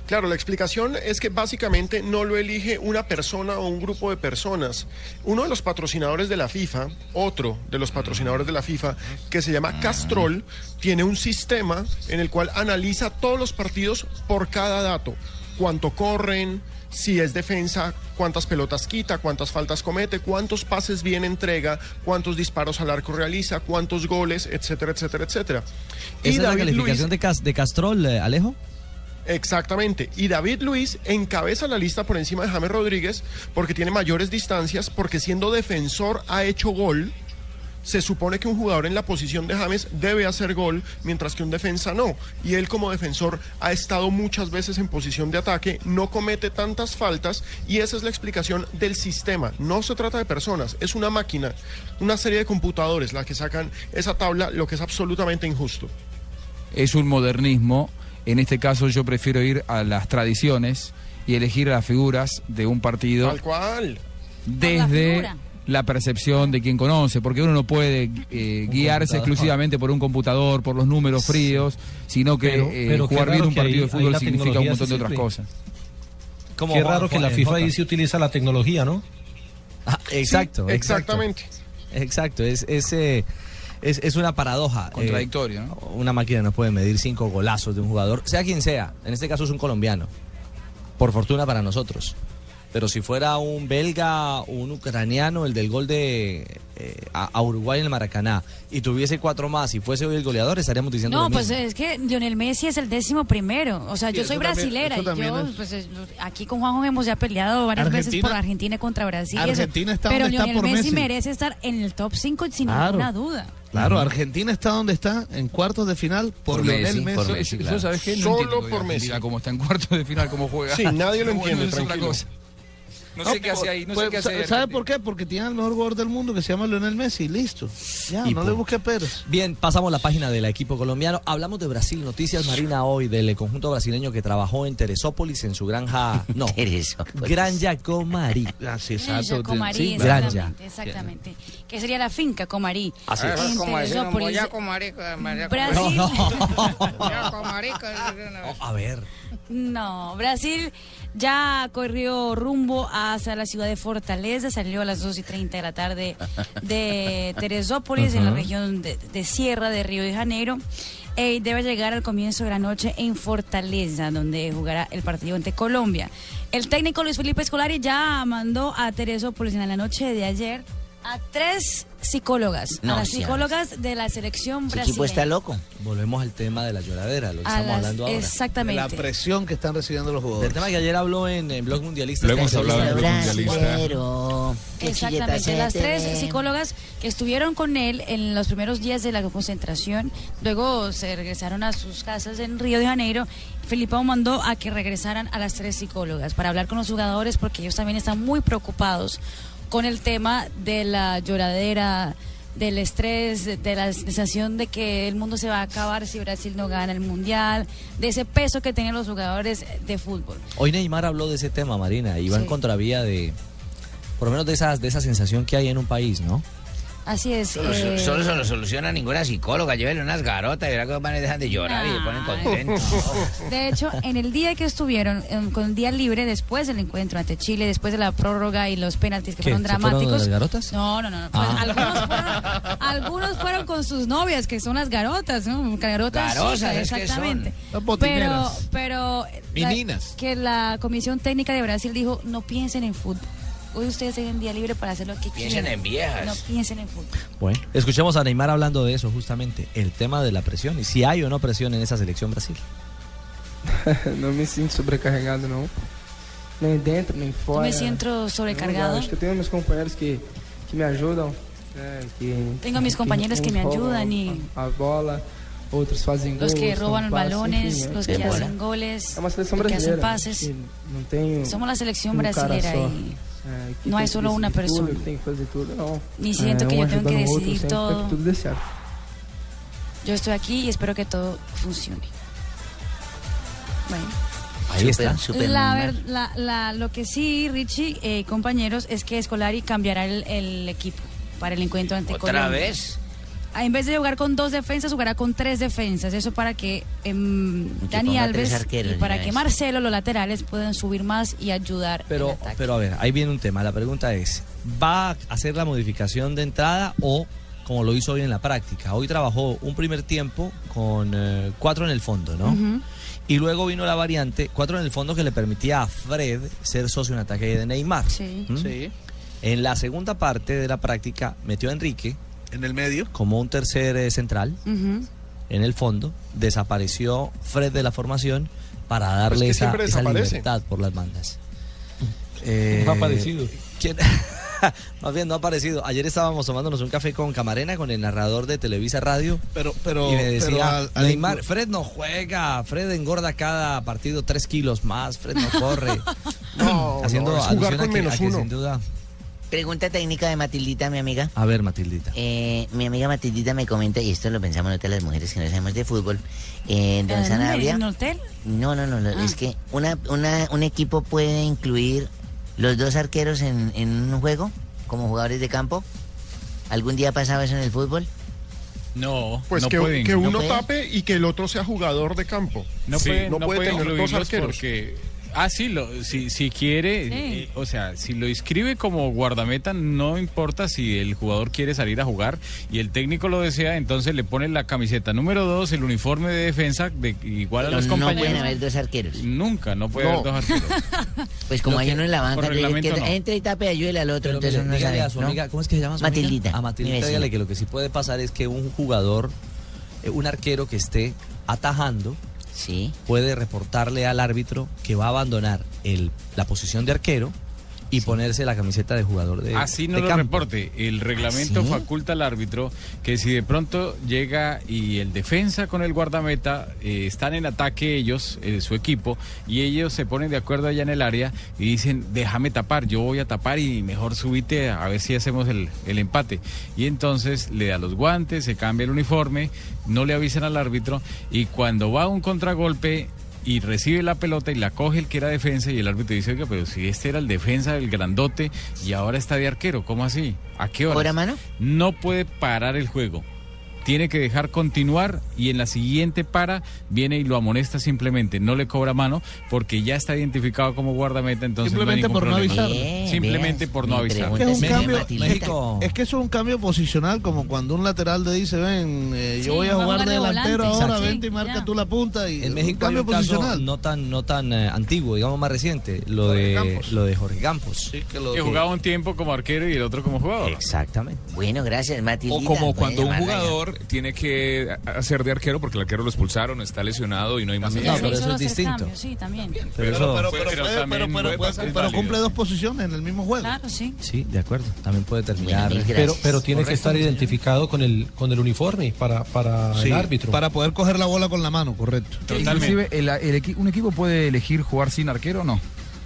Claro, la explicación es que básicamente no lo elige una persona o un grupo de personas. Uno de los patrocinadores de la FIFA, otro de los patrocinadores de la FIFA, que se llama Castrol, tiene un sistema en el cual analiza todos los partidos por cada dato. Cuánto corren, si es defensa, cuántas pelotas quita, cuántas faltas comete, cuántos pases bien entrega, cuántos disparos al arco realiza, cuántos goles, etcétera, etcétera, etcétera. ¿Esa es la David calificación Luiz- de, Cas- de Castrol, eh, Alejo? Exactamente. Y David Luis encabeza la lista por encima de James Rodríguez porque tiene mayores distancias, porque siendo defensor ha hecho gol. Se supone que un jugador en la posición de James debe hacer gol, mientras que un defensa no. Y él como defensor ha estado muchas veces en posición de ataque, no comete tantas faltas y esa es la explicación del sistema. No se trata de personas, es una máquina, una serie de computadores la que sacan esa tabla, lo que es absolutamente injusto. es un modernismo. En este caso yo prefiero ir a las tradiciones y elegir las figuras de un partido Tal cual. desde. La percepción de quien conoce, porque uno no puede eh, guiarse computador. exclusivamente por un computador, por los números fríos, sino que Pero- eh, pero jugar bien un partido de fútbol significa un montón de otras cosas. Como Qué raro que la FIFA ahí se utiliza la tecnología, ¿no? Ah, exacto, Sí, exactamente. Exacto, es, es, eh, es, es una paradoja. Contradictorio, Eh, ¿no? Una máquina no puede medir cinco golazos de un jugador, sea quien sea. En este caso es un colombiano. Por fortuna para nosotros. Pero si fuera un belga, un ucraniano, el del gol de eh, a, a Uruguay en el Maracaná, y tuviese cuatro más y fuese hoy el goleador, estaríamos diciendo No, lo pues mismo. es que Lionel Messi es el décimo primero. O sea, Sí, yo eso soy brasilera eso y también yo, es- pues, es- aquí con Juanjo hemos ya peleado varias veces Argentina- por Argentina contra Brasil. eso. Argentina está pero donde está Lionel por Messi Messi. merece estar en el top 5 sin Claro. ninguna duda. Claro, Argentina está donde está, en cuartos de final, por, Por Lionel Messi, Messi. por Messi, Yo- yo, ¿sabes qué? No Solo entiendo por Messi. cómo está en cuartos de final, cómo juega. Sí, nadie lo bueno, entiende, es otra tranquilo. No sé qué hace ahí, no sé Pues, qué hace ahí ¿Sabe por qué? Porque tiene el mejor jugador del mundo que se llama Lionel Messi. Listo. Ya, Y no le busque peros. Bien, pasamos la página del equipo colombiano. Hablamos de Brasil. Noticias Marina hoy del conjunto brasileño que trabajó en Teresópolis, en su granja. No, Teresópolis. Granja Comari. Así Ella, Comarí, Sí, exactamente, Granja. exactamente. Que sería la finca Comarí. Así es. Teresópolis. Brasil. A ver. No, Brasil ya corrió rumbo hacia la ciudad de Fortaleza, salió a las 2 y 30 de la tarde de Teresópolis, en la región de, de Sierra de Río de Janeiro, eh, y debe llegar al comienzo de la noche en Fortaleza, donde jugará el partido ante Colombia. El técnico Luis Felipe Escolari ya mandó a Teresópolis en la noche de ayer a tres psicólogas, No a las psicólogas de la selección Ese brasileña. equipo está loco. Volvemos al tema de la lloradera, lo que A estamos las- hablando ahora. exactamente. La presión que están recibiendo los jugadores. tema que ayer habló en, en Blog Mundialista. Lo hemos hablado en Blog. Qué Exactamente, las se tres psicólogas que estuvieron con él en los primeros días de la concentración, luego se regresaron a sus casas en Río de Janeiro. Filipao mandó a que regresaran a las tres psicólogas para hablar con los jugadores porque ellos también están muy preocupados con el tema de la lloradera, del estrés, de la sensación de que el mundo se va a acabar si Brasil no gana el mundial, de ese peso que tienen los jugadores de fútbol. Hoy Neymar habló de ese tema, Marina, y va en contravía de, por lo menos de, esas, de esa sensación que hay en un país, ¿no? Así es. Solo, eh, solo se lo soluciona ninguna psicóloga. Llévele unas garotas y verá que los manes dejan de llorar y se ponen contentos. De hecho, en el día que estuvieron em, con día libre después del encuentro ante Chile, después de la prórroga y los penaltis que ¿Qué? fueron ¿Se fueron de dramáticos. las garotas? No, no, no. no. Pues, Ah. algunos, fueron, algunos fueron con sus novias, que son las garotas, ¿no? Garotas. Garosas, chicas, es que exactamente. son. Pero, pero la- que la Comisión Técnica de Brasil dijo, no piensen en fútbol. Hoy ustedes tienen día libre para hacer lo que Piensen quieran. en viejas. No piensen en fútbol. Bueno, escuchemos a Neymar hablando de eso justamente, el tema de la presión y si hay o no presión en esa selección Brasil. não me sinto sobrecarregado, não. Nem dentro, nem No fora. me siento sobrecargado. Acho que eu tenho meus companheiros que, que me ajudam. né, que, Tengo mis compañeros que uns me ayudan y A, a bola, outros fazem los que roban passes, balones, enfim, los é- que hacen goles, los que hacen pases. que tenho Somos la selección brasilera y que no hay solo una persona. Ni siento que yo tengo que decidir todo. Yo estoy aquí y espero que todo funcione. Bueno. Ahí está. La ver- la- la- lo que sí, Richie, eh, compañeros, es que Escolari cambiará el, el equipo para el encuentro ante ¿Otra Colombia. vez? Ah, En vez de jugar con dos defensas, jugará con tres defensas. Eso para que em, Dani Alves arqueros y para que. Marcelo, los laterales, puedan subir más y ayudar. Pero, pero a ver, ahí viene un tema. La pregunta es, ¿va a hacer la modificación de entrada o como lo hizo hoy en la práctica? Hoy trabajó un primer tiempo con eh, cuatro en el fondo, ¿no? Y luego vino la variante, cuatro en el fondo que le permitía a Fred ser socio en ataque de Neymar. Sí. ¿Mm? En la segunda parte de la práctica metió a Enrique. En el medio. Como un tercer eh, central. En el fondo. Desapareció Fred de la formación para darle Pues esa, libertad por las bandas. Eh, No ha aparecido. ¿quién- Más bien no ha aparecido. Ayer estábamos tomándonos un café con Camarena, con el narrador de Televisa Radio. Pero, pero, y me pero decía, al- al Neymar, Fred no juega, Fred engorda cada partido tres kilos más, Fred no corre. No, Haciendo no, es alusión jugar a con que, menos a que uno. sin duda. Pregunta técnica de Matildita, mi amiga. A ver, Matildita. Eh, mi amiga Matildita me comenta, y esto lo pensamos nosotras las mujeres que no sabemos de fútbol, eh, don ¿En un hotel? No, no, no, no, Ah. es que una, una, un equipo puede incluir los dos arqueros en, en un juego como jugadores de campo. ¿Algún día ha pasado eso en el fútbol? No, Pues no que, pueden. que uno no tape y que el otro sea jugador de campo. No Sí, puede, no puede tener dos arqueros. porque... Ah, sí, lo, si, si quiere, Sí. eh, o sea, si lo inscribe como guardameta, no importa si el jugador quiere salir a jugar y el técnico lo desea, entonces le pone la camiseta número dos, el uniforme de defensa, de, igual a los no compañeros. pueden haber dos arqueros. Nunca, no puede haber dos arqueros. Pues como Lo hay que- uno en la banca, reglamento que no. entre y tape, ayúdele al otro, Pero entonces mire, sabe, a su ¿no? amiga, ¿cómo es que se llama su amiga? Matildita. A Matildita, dígale que lo que sí puede pasar es que un jugador, eh, un arquero que esté atajando, sí. puede reportarle al árbitro que va a abandonar el, la posición de arquero y ponerse la camiseta de jugador de Así no de lo campo. reporte. El reglamento ¿Sí? faculta al árbitro que si de pronto llega y el defensa con el guardameta eh, están en ataque ellos, eh, su equipo, y ellos se ponen de acuerdo allá en el área y dicen, déjame tapar, yo voy a tapar y mejor subite a ver si hacemos el, el empate. Y entonces le da los guantes, se cambia el uniforme, no le avisan al árbitro y cuando va un contragolpe y recibe la pelota y la coge el que era defensa y el árbitro dice, oiga, pero si este era el defensa, el grandote, y ahora está de arquero, ¿cómo así? ¿A qué hora? ¿Cobra mano? No puede parar el juego. Tiene que dejar continuar y en la siguiente para viene y lo amonesta simplemente. No le cobra mano porque ya está identificado como guardameta, entonces no Simplemente ningún por no avisar. Simplemente por no avisar. Que es, un cambio, México. es que eso es un cambio posicional, como cuando un lateral le dice, ven, eh, yo Sí, voy a jugar de de delantero volante. ahora, vente y marca Ya. tú la punta. Y En un México hay cambio un caso posicional. no tan no tan eh, antiguo, digamos más reciente, lo Jorge de Campos. lo de Jorge Campos. Que jugaba un tiempo como arquero y el otro como jugador. Exactamente. Bueno, gracias, Matildita. O como cuando un jugador tiene que hacer de arquero porque el arquero lo expulsaron, está lesionado y no hay más cambios, Sí, también. Pero Pero, eso- pero, pero, Pero también pero- pero- es pero válido. cumple dos posiciones en el mismo juego. Claro, sí. Sí, de acuerdo. También puede terminar. Pero, pero tiene que estar identificado con el, con el uniforme para, para Sí, el árbitro. Para poder coger la bola con la mano, correcto. Inclusive, el, el equi- ¿un equipo puede elegir jugar sin arquero o no?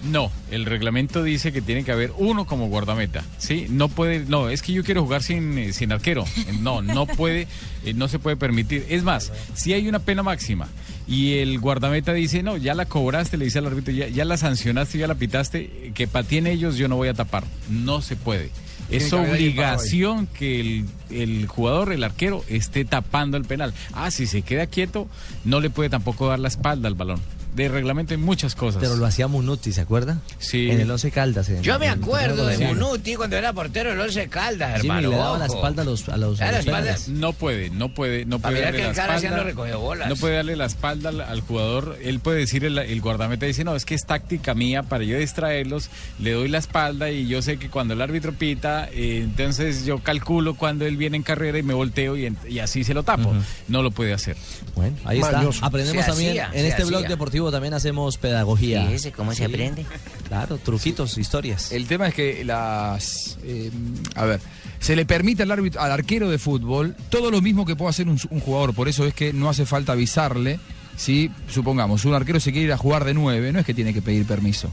No, el reglamento dice que tiene que haber uno como guardameta, ¿sí? No puede, no, es que yo quiero jugar sin, eh, sin arquero. No, no puede, eh, no se puede permitir. Es más, si hay una pena máxima y el guardameta dice, no, ya la cobraste, le dice al árbitro, ya, ya la sancionaste, ya la pitaste, que patien ellos, yo no voy a tapar. No se puede. Es que obligación que el, el jugador, el arquero, esté tapando el penal. Ah, si se queda quieto, no le puede tampoco dar la espalda al balón. De reglamento hay muchas cosas. Pero lo hacía Munuti, ¿se acuerda? Sí. En el Once Caldas. en- Yo me en acuerdo de. Munuti cuando era portero del Once Caldas, Jimmy hermano. le daba la espalda a los, a los, a los espalda. No puede, no puede, no puede darle que la el cara espalda. haciendo recogebolas. No puede darle la espalda al, al jugador. Él puede decir, el, el guardameta dice, no, es que es táctica mía para yo distraerlos. Le doy la espalda y yo sé que cuando el árbitro pita, eh, entonces yo calculo cuando él viene en carrera y me volteo y, en- y así se lo tapo. No lo puede hacer. Bueno, ahí está. Aprendemos Se también. hacía, en este blog hacía. Deportivo también hacemos pedagogía. Sí, ese, ¿cómo se aprende? Claro, truquitos, historias. El tema es que las. eh, a ver. Se le permite al, árbitro, al arquero de fútbol todo lo mismo que puede hacer un, un jugador. Por eso es que no hace falta avisarle. Si, supongamos, un arquero se quiere ir a jugar de nueve, no es que tiene que pedir permiso.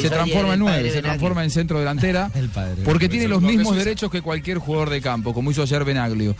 Se transforma ayer en el nueve, padre se Benaglio. transforma en centro delantera. Porque tiene los mismos derechos que cualquier jugador de campo, como hizo ayer Benaglio.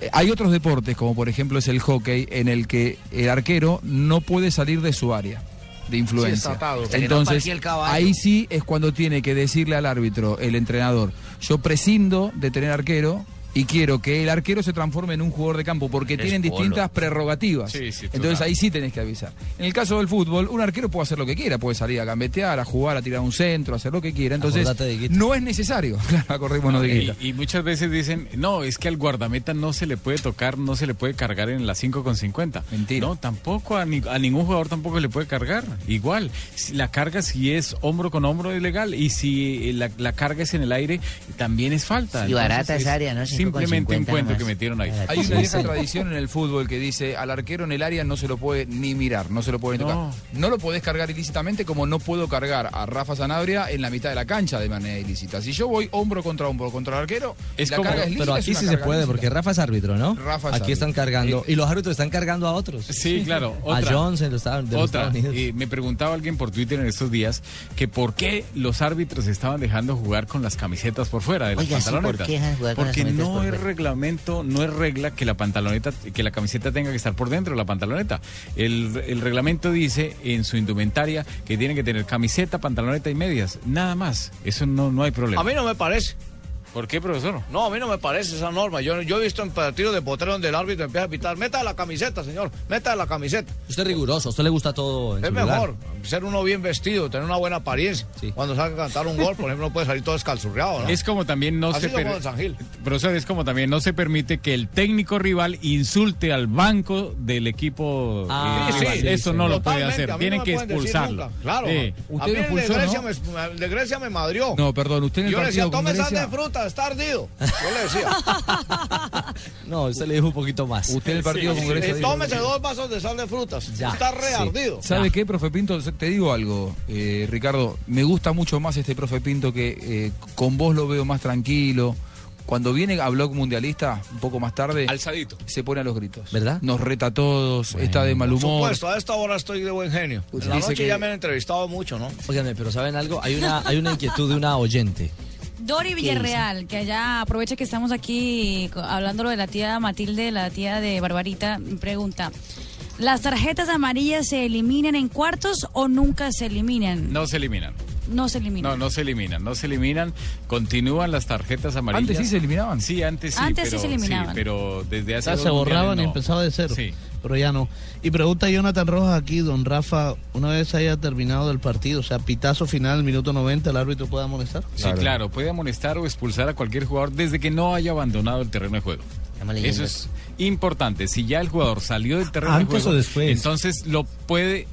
Eh, Hay otros deportes, como por ejemplo es el hockey, en el que el arquero no puede salir de su área de influencia. atado. No Entonces, el ahí sí es cuando tiene que decirle al árbitro, el entrenador, yo prescindo de tener arquero y quiero que el arquero se transforme en un jugador de campo porque Es tienen polo. distintas prerrogativas. Sí, sí, Entonces ahí sí tenés que avisar. En el caso del fútbol, un arquero puede hacer lo que quiera, puede salir a gambetear, a jugar, a tirar un centro, a hacer lo que quiera. Entonces, no es necesario. Claro, acordémonos de y, y muchas veces dicen, no, es que al guardameta no se le puede tocar, no se le puede cargar en las 5 con 50. Mentira. No, tampoco, a, ni- a ningún jugador tampoco le puede cargar. Igual, si la carga si es hombro con hombro es legal y si la, la carga es en el aire también es falta. Y barata área, ¿no? es 5 con Simplemente un 50 cuento que metieron ahí. Hay una vieja tradición en el fútbol que dice al arquero en el área no se lo puede ni mirar, no se lo puede tocar. No. No lo podés cargar ilícitamente como no puedo cargar a Rafa Sanabria en la mitad de la cancha de manera ilícita. Si yo voy hombro contra hombro contra el arquero, Es la como- carga es lícita, pero aquí sí se puede, porque Rafa es árbitro, ¿no? Rafa es aquí están cargando. Y los árbitros están cargando a otros. Sí, claro. A otra. En los de los Otra, Estados Unidos. eh, me preguntaba alguien por Twitter en estos días que por qué los árbitros estaban dejando jugar con las camisetas por fuera de las Oiga, sí, ¿por pantalonetas. qué dejan jugar con las Porque camisetas no es fuera? reglamento, no es regla que la pantaloneta, que la camiseta tenga que estar por dentro de la pantaloneta. El, el reglamento dice en su indumentaria que tiene que tener camiseta, pantaloneta y medias. Nada más. Eso no, no hay problema. A mí no me parece. ¿Por qué, profesor? No, a mí no me parece esa norma. Yo, yo he visto en partidos de potero donde el árbitro empieza a pitar, meta la camiseta, señor, meta la camiseta. Usted es riguroso, a usted le gusta todo en Es su lugar. mejor ser uno bien vestido, tener una buena apariencia. Cuando salga a cantar un gol, por ejemplo, no puede salir todo escalzurreado, ¿no? Es como también no Así se lo per- juega San Gil. profesor, es como también no se permite que el técnico rival insulte al banco del equipo. Ah, eh, sí, rival. sí, Eso sí. no lo puede hacer. Tienen no que expulsarlo. Claro. Sí. A Usted mí el de expulsó, Grecia, ¿no? me, de Grecia me madrió. No, perdón, usted en el Yo le decía, tome sal de fruta, está ardido. Yo le decía. No, usted le dijo un poquito más. Usted en el partido con Grecia tómese dos vasos de sal de frutas. Ya, Está re sí. ardido. ¿Sabe qué, profe Pinto? Te digo algo, eh, Ricardo. Me gusta mucho más este profe Pinto que eh, con vos lo veo más tranquilo. Cuando viene a Blog Mundialista, un poco más tarde, Alzadito. se pone a los gritos. ¿Verdad? Nos reta a todos, está de mal Por humor. supuesto, a esta hora estoy de buen genio. Pues en la noche que- ya me han entrevistado mucho, ¿no? Óigame, pero ¿saben algo? Hay una, hay una inquietud de una oyente. Dori Villarreal, que allá aprovecha que estamos aquí hablándolo de la tía Matilde, la tía de Barbarita, pregunta. ¿Las tarjetas amarillas se eliminan en cuartos o nunca se eliminan? No se eliminan. No se eliminan. No, no se eliminan, no se eliminan. Continúan las tarjetas amarillas. ¿Antes sí se eliminaban? Sí, antes sí. Antes sí pero, se eliminaban. pero desde O hace sea, dos se borraban y empezaba de cero. Sí. Pero ya no. Y pregunta Jonathan Rojas aquí, don Rafa, una vez haya terminado el partido, o sea, pitazo final, minuto 90, ¿el árbitro puede amonestar? Sí, claro, puede amonestar o expulsar a cualquier jugador desde que no haya abandonado el terreno de juego. Estamos leyendo Eso es importante. Si ya el jugador salió del terreno de ¿Antes juego, o después? entonces lo puede.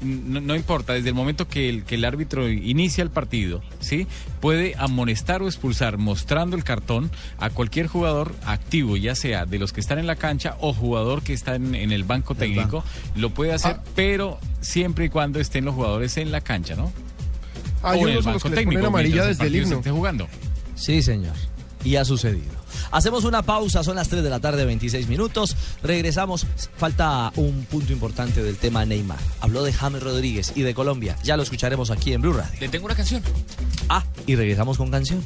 No, no importa, desde el momento que el, que el árbitro inicia el partido, ¿sí? Puede amonestar o expulsar mostrando el cartón a cualquier jugador activo, ya sea de los que están en la cancha o jugador que está en, en el banco técnico. Lo puede hacer, Ah. pero siempre y cuando estén los jugadores en la cancha, ¿no? Hay o en el banco técnico, amarilla desde el himno. esté jugando. Sí, señor. Y ha sucedido. Hacemos una pausa, son las 3 de la tarde, 26 minutos. Regresamos. Falta un punto importante del tema Neymar. Habló de James Rodríguez y de Colombia. Ya lo escucharemos aquí en Blue Radio. Le tengo una canción. Ah, y regresamos con canción.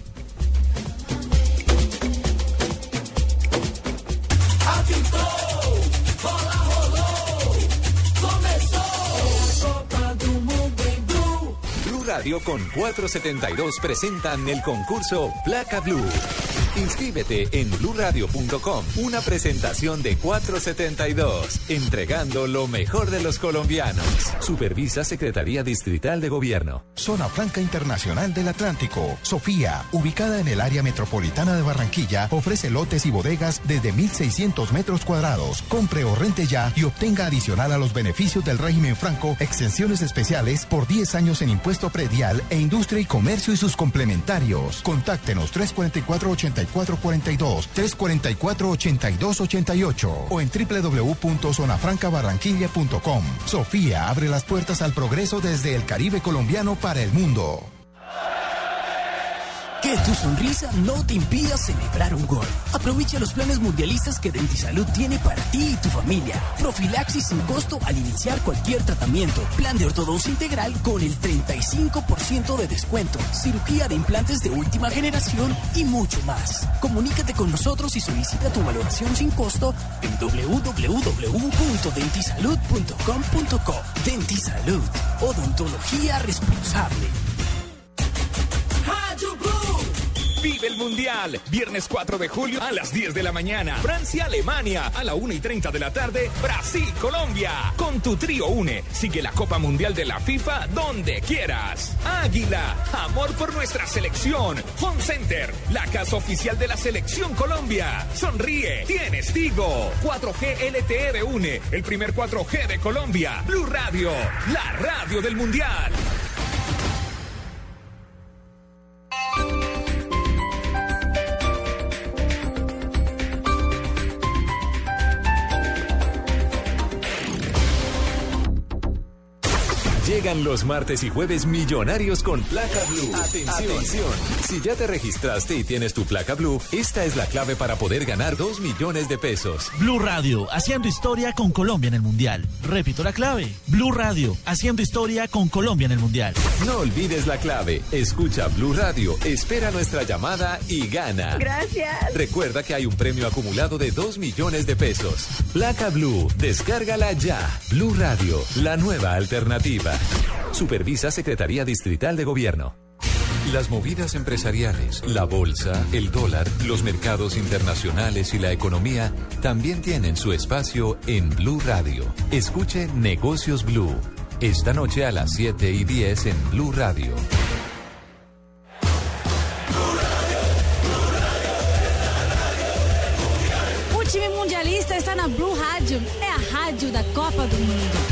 Con 472 presentan el concurso Placa Blue. Inscríbete en bluradio.com. Una presentación de 472, entregando lo mejor de los colombianos. Supervisa Secretaría Distrital de Gobierno. Zona Franca Internacional del Atlántico. Sofía, ubicada en el área metropolitana de Barranquilla, ofrece lotes y bodegas desde 1.600 metros cuadrados. Compre o rente ya y obtenga adicional a los beneficios del régimen franco exenciones especiales por 10 años en impuesto predial e industria y comercio y sus complementarios. Contáctenos 344-8442, 344-8288 o en www.zonafrancabarranquilla.com. Sofía abre las puertas al progreso desde el Caribe colombiano para el mundo. Que tu sonrisa no te impida celebrar un gol. Aprovecha los planes mundialistas que Dentisalud tiene para ti y tu familia. Profilaxis sin costo al iniciar cualquier tratamiento. Plan de ortodoncia integral con el 35% de descuento. Cirugía de implantes de última generación y mucho más. Comunícate con nosotros y solicita tu valoración sin costo en www.dentisalud.com.co. Dentisalud. Odontología responsable. Vive el Mundial. Viernes 4 de julio a las 10 de la mañana. Francia, Alemania. A la 1 y 30 de la tarde. Brasil, Colombia. Con tu trío UNE. Sigue la Copa Mundial de la FIFA donde quieras. Águila. Amor por nuestra selección. Home Center. La casa oficial de la selección Colombia. Sonríe. Tienes Tigo. 4G LTE de UNE. El primer 4G de Colombia. Blue Radio. La radio del Mundial. Llegan los martes y jueves millonarios con placa blue. Atención. Si ya te registraste y tienes tu placa blue, esta es la clave para poder ganar 2 millones de pesos. Blue Radio, haciendo historia con Colombia en el Mundial. Repito la clave. Blue Radio, haciendo historia con Colombia en el Mundial. No olvides la clave. Escucha Blue Radio, espera nuestra llamada y gana. Gracias. Recuerda que hay un premio acumulado de 2 millones de pesos. Placa Blue, descárgala ya. Blue Radio, la nueva alternativa. Supervisa Secretaría Distrital de Gobierno. Las movidas empresariales, la bolsa, el dólar, los mercados internacionales y la economía también tienen su espacio en Blue Radio. Escuche Negocios Blue. Esta noche a las 7 y 10 en Blue Radio. O time mundialista está na Blue Rádio. É a rádio da Copa do Mundo.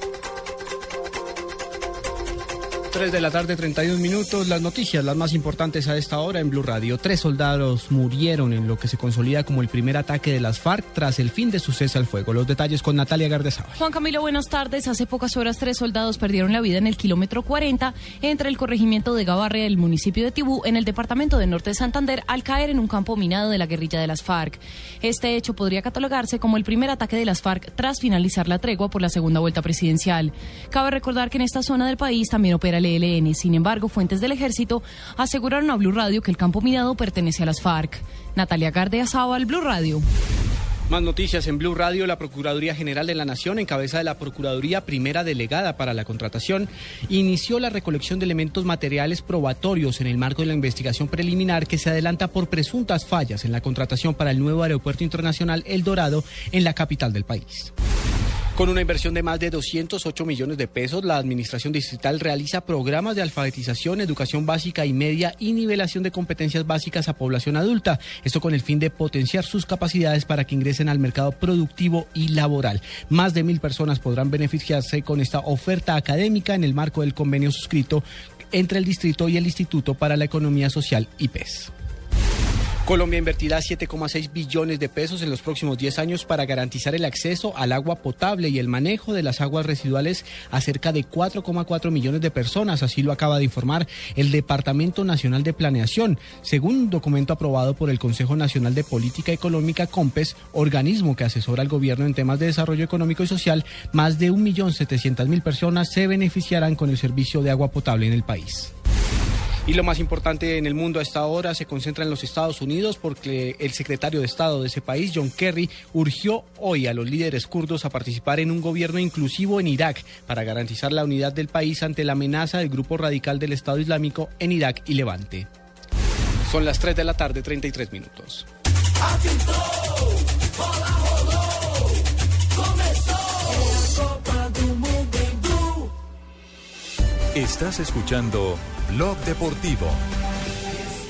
3 de la tarde, 31 minutos. Las noticias, las más importantes a esta hora en Blue Radio. Tres soldados murieron en lo que se consolida como el primer ataque de las FARC tras el fin de su cese al fuego. Los detalles con Natalia Gardezábal. Juan Camilo, buenas tardes. Hace pocas horas, tres soldados perdieron la vida en el kilómetro 40 entre el corregimiento de Gabarre y el municipio de Tibú, en el departamento de Norte de Santander, al caer en un campo minado de la guerrilla de las FARC. Este hecho podría catalogarse como el primer ataque de las FARC tras finalizar la tregua por la segunda vuelta presidencial. Cabe recordar que en esta zona del país también opera el ELN. Sin embargo, fuentes del ejército aseguraron a Blue Radio que el campo minado pertenece a las FARC. Natalia Gardea al Blue Radio. Más noticias en Blue Radio. La Procuraduría General de la Nación, en cabeza de la Procuraduría Primera Delegada para la Contratación, inició la recolección de elementos materiales probatorios en el marco de la investigación preliminar que se adelanta por presuntas fallas en la contratación para el nuevo Aeropuerto Internacional El Dorado en la capital del país. Con una inversión de más de 208 millones de pesos, la Administración Distrital realiza programas de alfabetización, educación básica y media y nivelación de competencias básicas a población adulta. Esto con el fin de potenciar sus capacidades para que ingresen al mercado productivo y laboral. Más de mil personas podrán beneficiarse con esta oferta académica en el marco del convenio suscrito entre el Distrito y el Instituto para la Economía Social IPES. Colombia invertirá 7,6 billones de pesos en los próximos 10 años para garantizar el acceso al agua potable y el manejo de las aguas residuales a cerca de 4,4 millones de personas. Así lo acaba de informar el Departamento Nacional de Planeación, según un documento aprobado por el Consejo Nacional de Política Económica, COMPES, organismo que asesora al gobierno en temas de desarrollo económico y social. Más de 1.700.000 personas se beneficiarán con el servicio de agua potable en el país. Y lo más importante en el mundo a esta hora se concentra en los Estados Unidos porque el secretario de Estado de ese país, John Kerry, urgió hoy a los líderes kurdos a participar en un gobierno inclusivo en Irak para garantizar la unidad del país ante la amenaza del grupo radical del Estado Islámico en Irak y Levante. Son las 3 de la tarde, 33 minutos. Estás escuchando Blog Deportivo.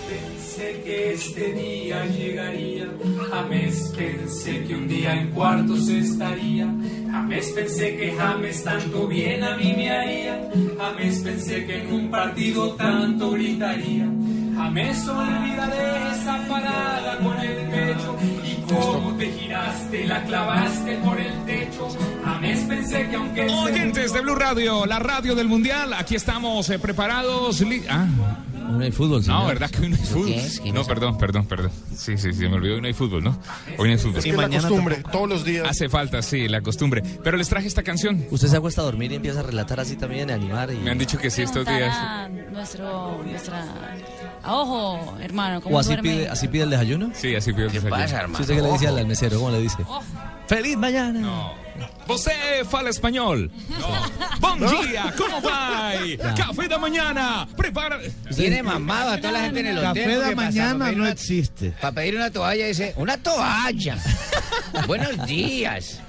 Pensé que este día llegaría, James pensé que un día en cuartos estaría, James pensé que James tanto bien a mí me haría, James pensé que en un partido tanto gritaría, James olvida de esa parada con el pecho. Y cómo te giraste, la clavaste por el techo, James pensé que aunque... Oyentes de Blue Radio, la radio del Mundial, aquí estamos eh, preparados. Ah, No hay fútbol, no. ¿verdad que hoy no hay fútbol? No, perdón, perdón, perdón. Sí, sí, sí, me olvidó, hoy no hay fútbol, ¿no? Hoy no hay fútbol. Es que la costumbre, todos los días. Hace falta, sí, la costumbre. Pero les traje esta canción. Usted se acuesta a dormir y empieza a relatar así también, a animar. Y... Me han dicho que sí estos días. Nuestro, nuestra... A ojo, hermano, ¿cómo ¿O así duerme? pide, así pide el desayuno? Sí, así pide el desayuno. pasa, ¿Sí hermano? usted qué le dice al, mesero? ¿Cómo le dice? Oh. ¡Feliz mañana! Você fala español. Bom día, ¿cómo va? Café de mañana. Prepara. Tiene mamado a toda la gente en el hotel. Café de ¿qué pasa? mañana no una- existe. Para pedir una toalla dice, una toalla. Buenos días.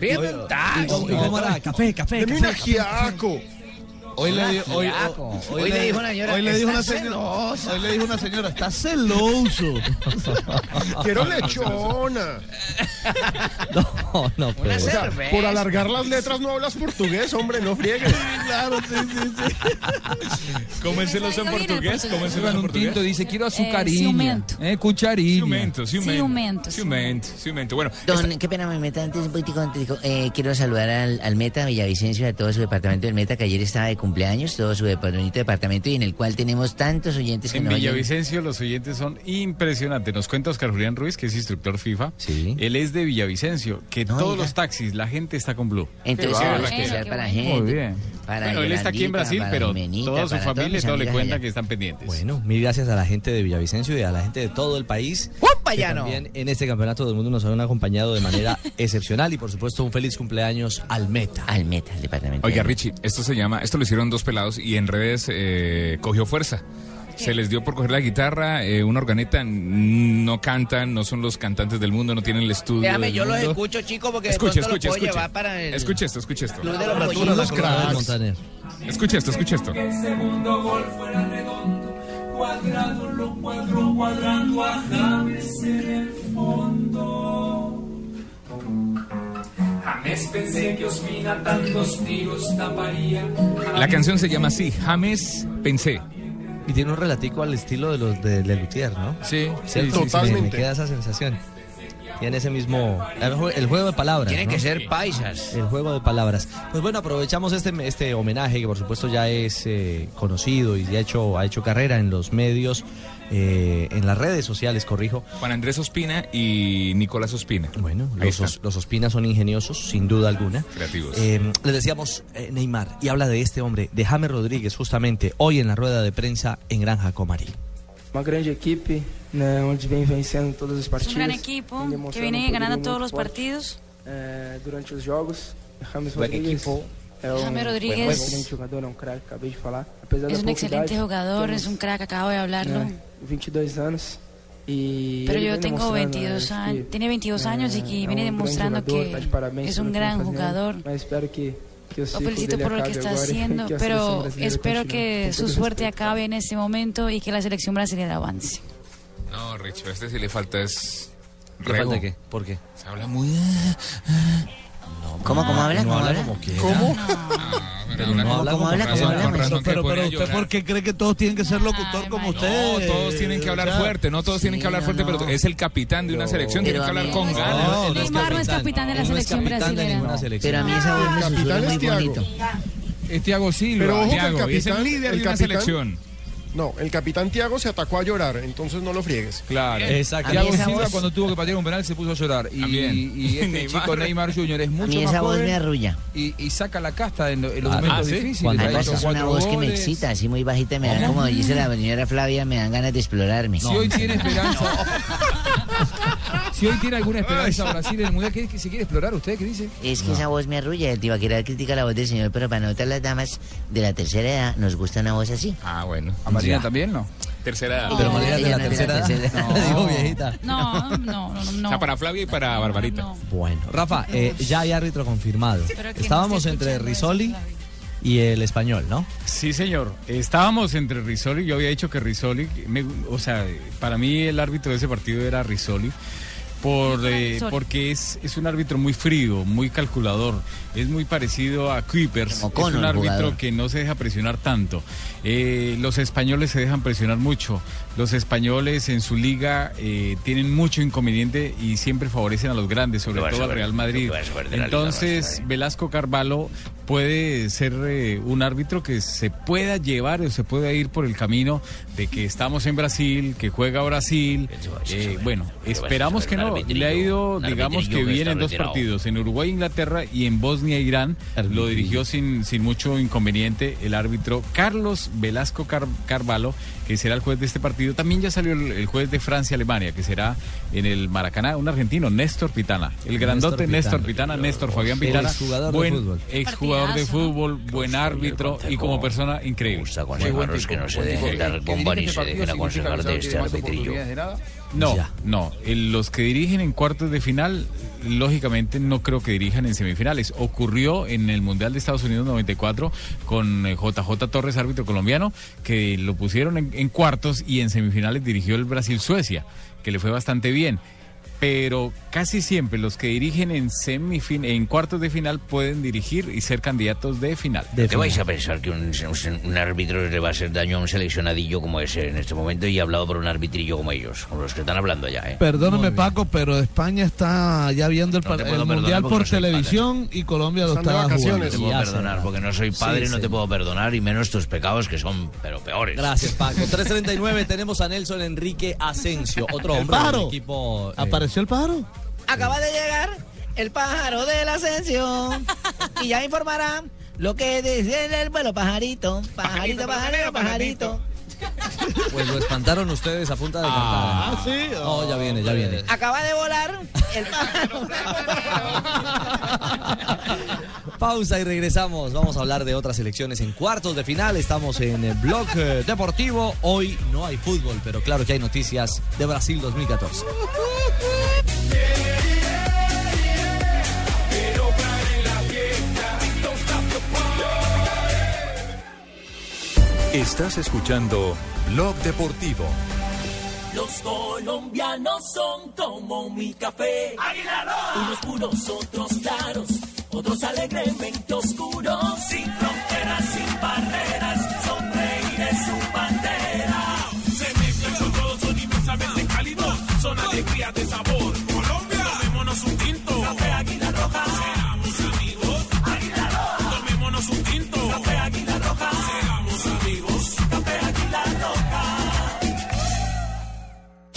Pídeme un taxi. ¿Y cómo era? Café, café, Deme un ajiaco. Hoy le, di- hoy, Ajiaco. hoy Hoy le- le dijo una señora, hoy le dijo una "Está señora, celosa". hoy le dijo una señora, está celoso. Quiero lechona. No, no, pero... O sea, por alargar las letras no hablas portugués, hombre, no friegues. claro, sí, sí, sí. Cómenselos en portugués. Cómenselos en un portugués. tinto dice quiero azucarilla, ciumento. eh, cucharilla. Ciumento, ciumento. Ciumento, Ciumento, ciumento. Bueno, Don, qué pena, me meta antes un poquitico antes. eh, quiero saludar al, al Meta Villavicencio, a todo su departamento del Meta, que ayer estaba de cumpleaños, todo su bonito departamento, y en el cual tenemos tantos oyentes que En nos. Villavicencio los oyentes son impresionantes. Nos cuenta Oscar Julián Ruiz, que es instructor FIFA. Sí. Él es de Villavicencio, que No todos los taxis, la gente está con Blue. Entonces, especial para Muy gente. bien. Para Bueno, él está aquí en Brasil, pero toda su familia todo le cuenta allá. que están pendientes. Bueno, mil gracias a la gente de Villavicencio y a la gente de todo el país. ¡Upa, que ya no! también en este campeonato del mundo nos han acompañado de manera excepcional y por supuesto un feliz cumpleaños al Meta. Al Meta, el departamento. Oiga, Richie, esto se llama, esto lo hicieron dos pelados y en redes eh, cogió fuerza. Se les dio por coger la guitarra, eh, una organeta, no cantan, no son los cantantes del mundo, no tienen el estudio. Déjame, yo los mundo. escucho, chico, porque de Escuche, pronto escuche, lo puedo escuche. llevar para el Escuche esto, escuche esto. club de los Los pollitos. cracks. Montaner. Escuche esto, escuche esto. Que el segundo gol fuera redondo, cuadrado lo cuadro cuadrando a James en el fondo. James pensé que Ospina tantos tiros taparía. La canción se llama así, James Pensé. Y tiene un relatico al estilo de los de Lelutier, ¿no? Sí, sí, totalmente. Me, me queda esa sensación. Tiene ese mismo... El, jue- el juego de palabras, Tienen ¿no? que ser paisas. El juego de palabras. Pues bueno, aprovechamos este, este homenaje que por supuesto ya es eh, conocido y ya ha hecho, ha hecho carrera en los medios, eh, en las redes sociales, corrijo. Juan Andrés Ospina y Nicolás Ospina. Bueno, los. Os- los Ospina son ingeniosos, sin duda alguna. Creativos. Eh, le decíamos eh, Neymar, y habla de este hombre, de James Rodríguez, justamente hoy en la rueda de prensa en Granja Comari. Uma grande equipe, né, onde vem vencendo todas as Es un gran equipo que viene um ganando todos los partidos. é, durante os jogos. James equipo. é um, James é um Es un excelente jugador, es un crack, acabo de hablarlo. Né, 22 anos. E Pero yo tengo demonstrando, 22 né, años, que, tiene 22 años y que viene demostrando que es un gran jugador. Espero que, Lo felicito por lo que está haciendo, pero espero que su suerte respeito. acabe en este momento y que la selección brasileña avance. No, Rich, a este sí le falta es... ¿Le falta qué? ¿Por qué? Se habla muy... ¿Cómo, cómo habla? ¿Cómo habla? ¿Cómo? Pero no habla ¿Cómo habla? ¿Cómo habla? Pero, pero, pero usted, ¿por qué cree que todos tienen que ser locutor como usted? No, todos tienen que hablar O sea, fuerte, no todos tienen que hablar fuerte, pero es el capitán de una selección, tiene que hablar con ganas. Neymar no es capitán de la selección brasileña. Pero a mí esa voz me susurra muy bonito. Es Thiago Silva, Thiago, es el líder de una selección. No, el capitán Tiago se atacó a llorar, entonces no lo friegues. Claro. Exacto. A mí esa Silva cuando tuvo que patear un penal se puso a llorar. Y, También. y este Neymar. chico Neymar Jr. es mucho mí más esa voz joven me arrulla. Y, y saca la casta en, lo- en los Ah, momentos ¿sí? difíciles. Cuando es una voz que me excita, así muy bajita, me da ¿Cómo? como dice la señora Flavia, me dan ganas de explorarme. Si hoy tiene esperanza. si hoy tiene alguna esperanza Brasil en el mundial, ¿qué, se quiere explorar usted? ¿Qué dice? Es que esa voz me arrulla. El Tibaquera critica la voz del señor, pero para nosotras las damas de la tercera edad nos gusta una voz así. Ah, bueno. ¿A Marina Ya. también no? Tercera edad. Pero Marina de la tercera edad. Le digo viejita. No, no, no, no. O sea, para Flavia y para Barbarita. Bueno, Rafa, eh, ya hay árbitro confirmado. No Estábamos entre Risoli y el español, ¿no? Sí, señor. Estábamos entre Risoli. Yo había dicho que Risoli, me- o sea, para mí el árbitro de ese partido era Risoli. Por, eh, porque es, es un árbitro muy frío, muy calculador. Es muy parecido a Kuipers. Es un árbitro jugador. que no se deja presionar tanto. Eh, los españoles se dejan presionar mucho. Los españoles en su liga eh, tienen mucho inconveniente y siempre favorecen a los grandes, sobre todo al Real Madrid. liga, Entonces, Velasco Carvalho puede ser eh, un árbitro que se pueda llevar o se pueda ir por el camino de que estamos en Brasil, que juega Brasil. Eh, bueno, esperamos que no. Le ha ido, digamos que bien en dos partidos, en Uruguay, Inglaterra y en Bosnia, Irán. Lo dirigió sin, sin mucho inconveniente el árbitro Carlos Velasco Car- Carvalho, que será el juez de este partido. También ya salió el, el juez de Francia, Alemania, que será en el Maracaná, un argentino, Néstor Pitana. El grandote Néstor Pitana, Néstor Fabián El Pitana. exjugador de buen fútbol. exjugador de fútbol, buen árbitro y como persona increíble. aconsejarlos que no se dejen dar bomba ni se dejen aconsejar de este arbitrillo. No, no. El- los que dirigen en cuartos de final, lógicamente no creo que dirijan en semifinales. Ocurrió en el Mundial de Estados Unidos 94 con eh, JJ Torres, árbitro colombiano, que lo pusieron en, en cuartos y en semifinales dirigió el Brasil-Suecia, que le fue bastante bien. Pero casi siempre los que dirigen en semifin en cuartos de final pueden dirigir y ser candidatos de final. ¿Qué vais a pensar que un, un- un árbitro le va a hacer daño a un seleccionadillo como ese en este momento y hablado por un arbitrillo como ellos, como los que están hablando ya, ¿eh? Perdóname, Paco, pero España está ya viendo el, No te el Mundial por no televisión y Colombia lo está jugando. No te puedo perdonar porque no soy padre, Sí, no sí. te puedo perdonar y menos tus pecados que son pero peores. Gracias, Paco. 339 tenemos a Nelson Enrique Asensio, otro ¿El hombre del equipo. eh, ¿Apareció el pájaro? Acaba de llegar el pájaro de la ascensión y ya informará lo que dice el vuelo pajarito, pajarito, pajarito, pajarito. Pues lo espantaron ustedes a punta de cantar. Ah, sí. Oh, ya viene, ya viene. Acaba de volar el pájaro. Pausa y regresamos. Vamos a hablar de otras elecciones en cuartos de final. Estamos en el blog eh, deportivo. Hoy no hay fútbol, pero claro que hay noticias de Brasil 2014. Estás escuchando Blog Deportivo. Los colombianos son como mi café. Unos puros, otros claros, otros alegremente oscuros. Sin fronteras, sin barreras, sonreír es su bandera. Se mezclan con todos, son inmensamente cálidos. Son alegrías de sabor. Colombia, tomémonos un tinto.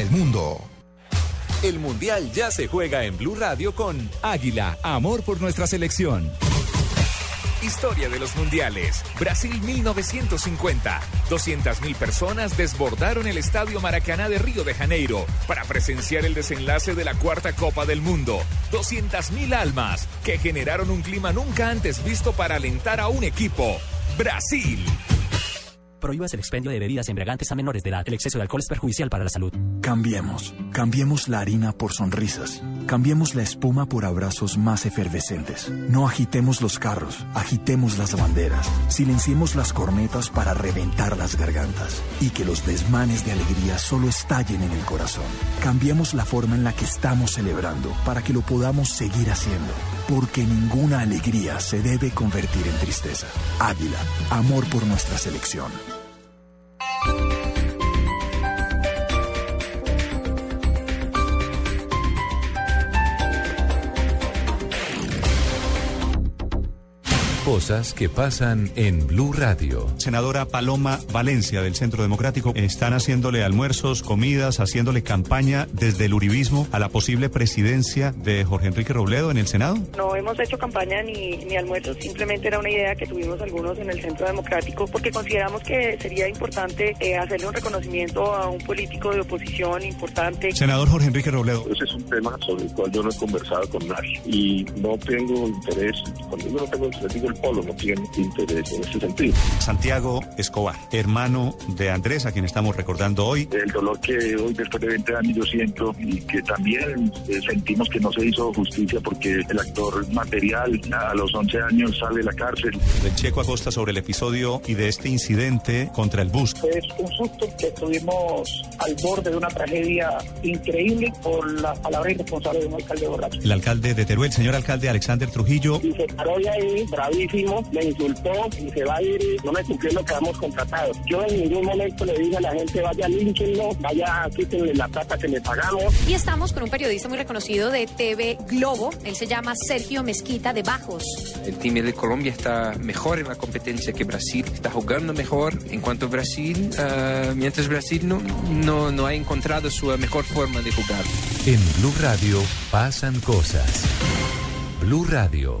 el mundo. El Mundial ya se juega en Blue Radio con Águila, amor por nuestra selección. Historia de los Mundiales. Brasil 1950. 200.000 personas desbordaron el Estadio Maracaná de Río de Janeiro para presenciar el desenlace de la cuarta Copa del Mundo. 200.000 almas que generaron un clima nunca antes visto para alentar a un equipo. Brasil. Prohíbas el expendio de bebidas embriagantes a menores de edad. El exceso de alcohol es perjudicial para la salud. Cambiemos. Cambiemos la harina por sonrisas. Cambiemos la espuma por abrazos más efervescentes. No agitemos los carros, agitemos las banderas. Silenciemos las cornetas para reventar las gargantas. Y que los desmanes de alegría solo estallen en el corazón. Cambiemos la forma en la que estamos celebrando para que lo podamos seguir haciendo. Porque ninguna alegría se debe convertir en tristeza. Águila, amor por nuestra selección. Bye. Cosas que pasan en Blue Radio. Senadora Paloma Valencia del Centro Democrático están haciéndole almuerzos, comidas, haciéndole campaña desde el uribismo a la posible presidencia de Jorge Enrique Robledo en el Senado. No hemos hecho campaña ni, ni almuerzos, simplemente era una idea que tuvimos algunos en el Centro Democrático porque consideramos que sería importante eh, hacerle un reconocimiento a un político de oposición importante. Senador Jorge Enrique Robledo. Ese es un tema sobre el cual yo no he conversado con nadie y no tengo interés, cuando yo no tengo interés, digo el polo no tiene interés en ese sentido. Santiago Escobar, hermano de Andrés, a quien estamos recordando hoy. El dolor que hoy después de 20 años yo siento y que también eh, sentimos que no se hizo justicia porque el actor material a los 11 años sale de la cárcel. Del Checo Acosta sobre el episodio y de este incidente contra el bus. Es un susto que estuvimos al borde de una tragedia increíble por la palabra irresponsable de un alcalde borracho. El alcalde de Teruel, señor alcalde Alexander Trujillo. Y se paró de ahí, bravísimo, me insultó y se va a ir y no me cumplió lo que hemos contratado. Yo en ningún momento le dije a la gente, vaya, línchenlo, vaya, quítenle la plata que le pagamos. Y estamos con un periodista muy reconocido de TV Globo. Él se llama Sergio Mezquita de Bajos. El team de Colombia está mejor en la competencia que Brasil, está jugando mejor. En cuanto a Brasil, ah, mientras Brasil no, no, no ha encontrado su mejor forma de jugar. En Blue Radio pasan cosas. Blue Radio,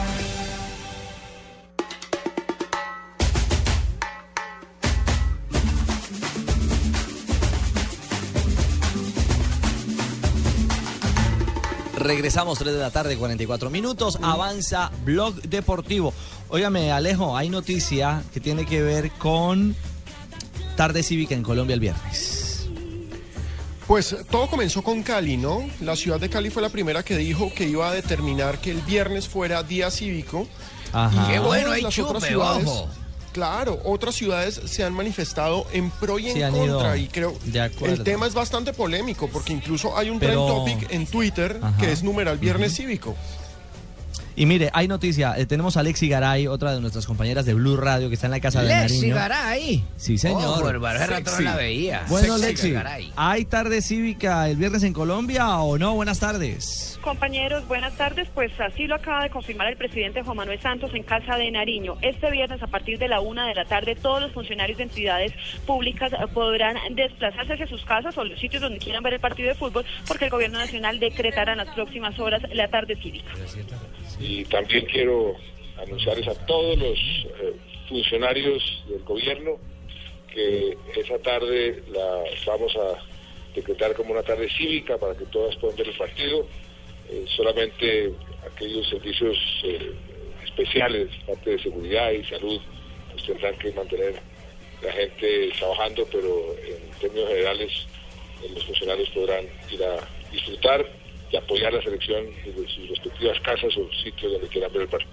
Regresamos 3 de la tarde, 44 minutos. Avanza Blog Deportivo. Óigame, Alejo, hay noticia que tiene que ver con tarde cívica en Colombia el viernes. Pues todo comenzó con Cali, ¿no? La ciudad de Cali fue la primera que dijo que iba a determinar que el viernes fuera día cívico. Ajá. Y Qué bueno, hay las otras chupe, ciudades- ojo. Claro, otras ciudades se han manifestado en pro y en Sí, contra ido y creo el tema es bastante polémico porque incluso hay un Pero- trend topic en Twitter Ajá. que es numeral viernes cívico. Y mire, hay noticia. eh, tenemos a Lexi Garay, otra de nuestras compañeras de Blue Radio, que está en la casa de Lexi Nariño. Garay. Sí, señor. Rato no la veía. Bueno, Lexi, Garay. ¿hay tarde cívica el viernes en Colombia o no? Buenas tardes. Compañeros, buenas tardes. Pues así lo acaba de confirmar el presidente Juan Manuel Santos en Casa de Nariño. Este viernes, a partir de la una de la tarde, todos los funcionarios de entidades públicas eh, podrán desplazarse hacia sus casas o los sitios donde quieran ver el partido de fútbol, porque el gobierno nacional decretará en las próximas horas la tarde cívica. Y también quiero anunciarles a todos los eh, funcionarios del gobierno que esa tarde la vamos a decretar como una tarde cívica para que todas puedan ver el partido. Eh, solamente aquellos servicios eh, especiales, parte de seguridad y salud, pues tendrán que mantener la gente trabajando, pero en términos generales los funcionarios podrán ir a disfrutar y apoyar la selección desde sus respectivas casas o sitios donde quieran ver el partido.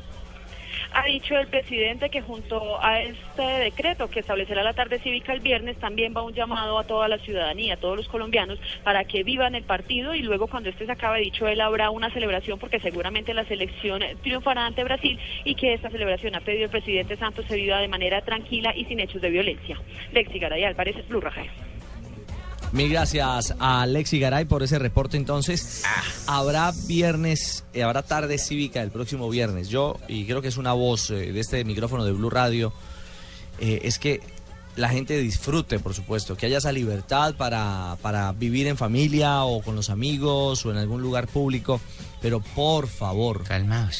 Ha dicho el presidente que junto a este decreto que establecerá la tarde cívica el viernes también va un llamado a toda la ciudadanía, a todos los colombianos, para que vivan el partido y luego cuando este se acabe, dicho él, habrá una celebración porque seguramente la selección triunfará ante Brasil y que esta celebración ha pedido el presidente Santos se viva de manera tranquila y sin hechos de violencia. Lexi Garay Álvarez, Blue Radio. Mil gracias a Alexi Garay por ese reporte. Entonces, habrá viernes, eh, habrá tarde cívica el próximo viernes. Yo, y creo que es una voz eh, de este micrófono de Blue Radio, eh, es que la gente disfrute, por supuesto, que haya esa libertad para, para vivir en familia o con los amigos o en algún lugar público. Pero por favor,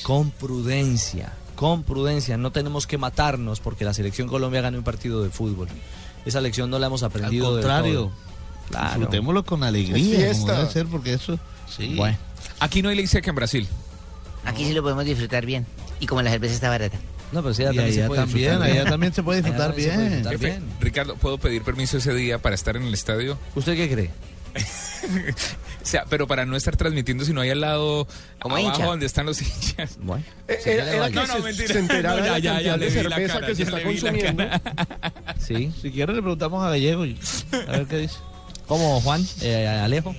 con prudencia, con prudencia. No tenemos que matarnos porque la selección Colombia gane un partido de fútbol. Esa lección no la hemos aprendido. Al contrario, todo. Claro. disfrutémoslo con Es alegría, fiesta. como debe ser, porque eso, sí. Bueno, aquí no hay ley seca en Brasil. Aquí sí lo podemos disfrutar bien. Y como la cerveza está barata. No, pero sí, Y allá también, allá también se puede disfrutar bien. Jefe, Ricardo, ¿puedo pedir permiso ese día para estar en el estadio? ¿Usted qué cree? o sea, pero para no estar transmitiendo, sino ahí al lado, abajo hincha. donde están los hinchas. Bueno. Eh, Era, era que No, no, se, mentira. se enterara No, ya, de la ya, ya de cerveza cara, que se está consumiendo. Sí. Si quiere le preguntamos a Gallego, y- a ver qué dice. ¿Cómo, Juan? Eh, Alejo.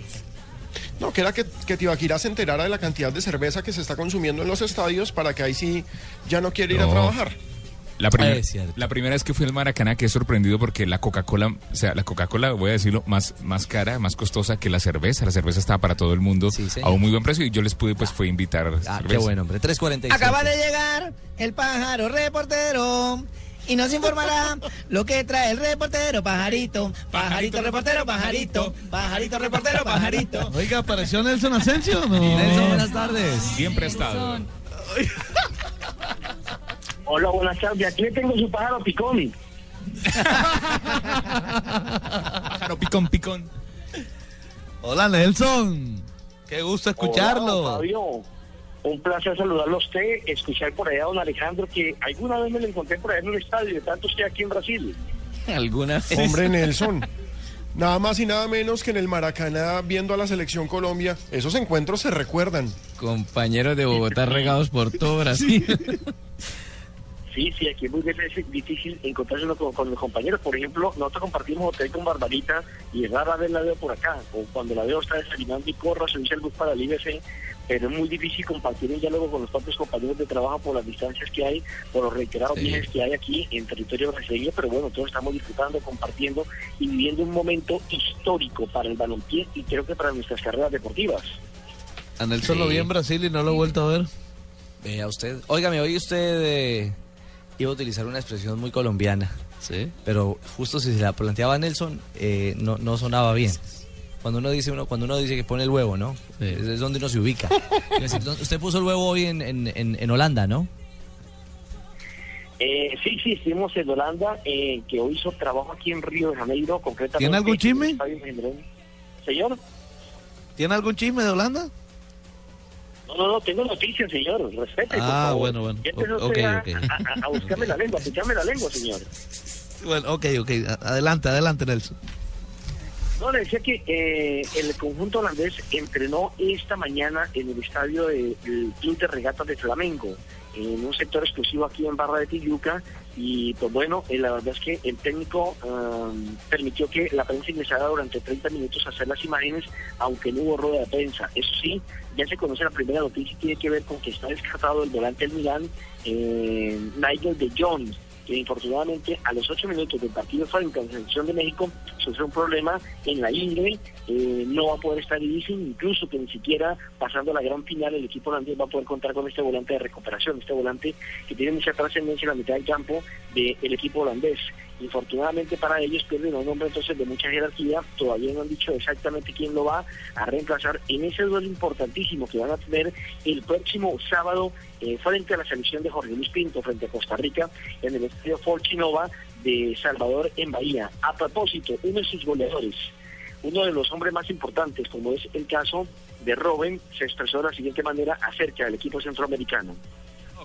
No, que era que, que Tibaquirá se enterara de la cantidad de cerveza que se está consumiendo en los estadios para que ahí sí ya no quiere ir a trabajar. La, primer- cierto. la primera vez que fui al Maracaná quedé sorprendido porque la Coca-Cola, o sea, la Coca-Cola, voy a decirlo, más, más cara, más costosa que la cerveza. La cerveza estaba para todo el mundo a un muy buen precio y yo les pude, pues, fue invitar Ah, cerveza. qué bueno, hombre. 3.45. Acaba de llegar el pájaro reportero y nos informará lo que trae el reportero pajarito. Pajarito reportero, pajarito. Pajarito reportero, pajarito. Oiga, ¿apareció Nelson Asensio no? Nelson, buenas tardes. Siempre ha estado. Hola, buenas tardes. Aquí le tengo su pájaro picón. Pájaro picón, picón. Hola, Nelson. Qué gusto escucharlo. Hola, Fabio. Un placer saludarlo a usted, escuchar por allá a don Alejandro, que alguna vez me lo encontré por allá en un estadio, de tanto estoy aquí en Brasil. ¿Alguna vez? Hombre Nelson. Nada más y nada menos que en el Maracaná viendo a la selección Colombia. Esos encuentros se recuerdan. Compañeros de Bogotá regados por todo Brasil. Sí, sí, aquí es muy difícil, encontrarse uno con, con los compañeros. Por ejemplo, nosotros compartimos hotel con Barbarita y rara vez la veo por acá. O cuando la veo está desayunando y corro, se dice el bus para el IBC. Pero es muy difícil compartir un diálogo con los propios compañeros de trabajo por las distancias que hay, por los reiterados Sí. viajes que hay aquí en territorio brasileño. Pero bueno, todos estamos disfrutando, compartiendo y viviendo un momento histórico para el balompié y creo que para nuestras carreras deportivas. A Nelson Sí. lo vi en Brasil y no lo he vuelto a ver. Vea usted. Óigame, hoy usted eh, iba a utilizar una expresión muy colombiana. Sí. Pero justo si se la planteaba a Nelson, eh, no, no sonaba bien. Cuando uno dice uno, cuando uno dice que pone el huevo, ¿no? Es, es donde uno se ubica. Es decir, ¿dónde- usted puso el huevo hoy en, en, en- en Holanda, ¿no? Eh, sí, sí, estuvimos en Holanda, eh, que hoy hizo trabajo aquí en Río de Janeiro, concretamente. ¿Tiene algún chisme? Señor, ¿Tiene algún chisme de Holanda? no, no, no, tengo noticias, señor, respete, por Ah, favor. bueno, bueno. Ya empezó O- usted ok, a, buscarme la lengua, a picarme la lengua, señor. Bueno, ok, ok. Adelante, adelante, Nelson. No, le decía que eh, el conjunto holandés entrenó esta mañana en el estadio del Club de Regatas de Flamengo, en un sector exclusivo aquí en Barra de Tijuca. Y pues bueno, eh, la verdad es que el técnico um, permitió que la prensa ingresara durante 30 minutos a hacer las imágenes, aunque no hubo rueda de prensa. Eso sí, ya se conoce la primera noticia y tiene que ver con que está descartado el volante del Milán, eh, Nigel de Jong que infortunadamente a los ocho minutos del partido frente a la selección de México sufrió un problema en la ingle, eh, no va a poder estar difícil, incluso que ni siquiera pasando la gran final el equipo holandés va a poder contar con este volante de recuperación, este volante que tiene mucha trascendencia en la mitad del campo del equipo holandés. Infortunadamente para ellos pierden un hombre entonces de mucha jerarquía, todavía no han dicho exactamente quién lo va a reemplazar en ese duelo importantísimo que van a tener el próximo sábado eh, frente a la selección de Jorge Luis Pinto, frente a Costa Rica, en el estadio Forchinova de Salvador en Bahía. A propósito, uno de sus goleadores, uno de los hombres más importantes, como es el caso de Robin, se expresó de la siguiente manera acerca del equipo centroamericano.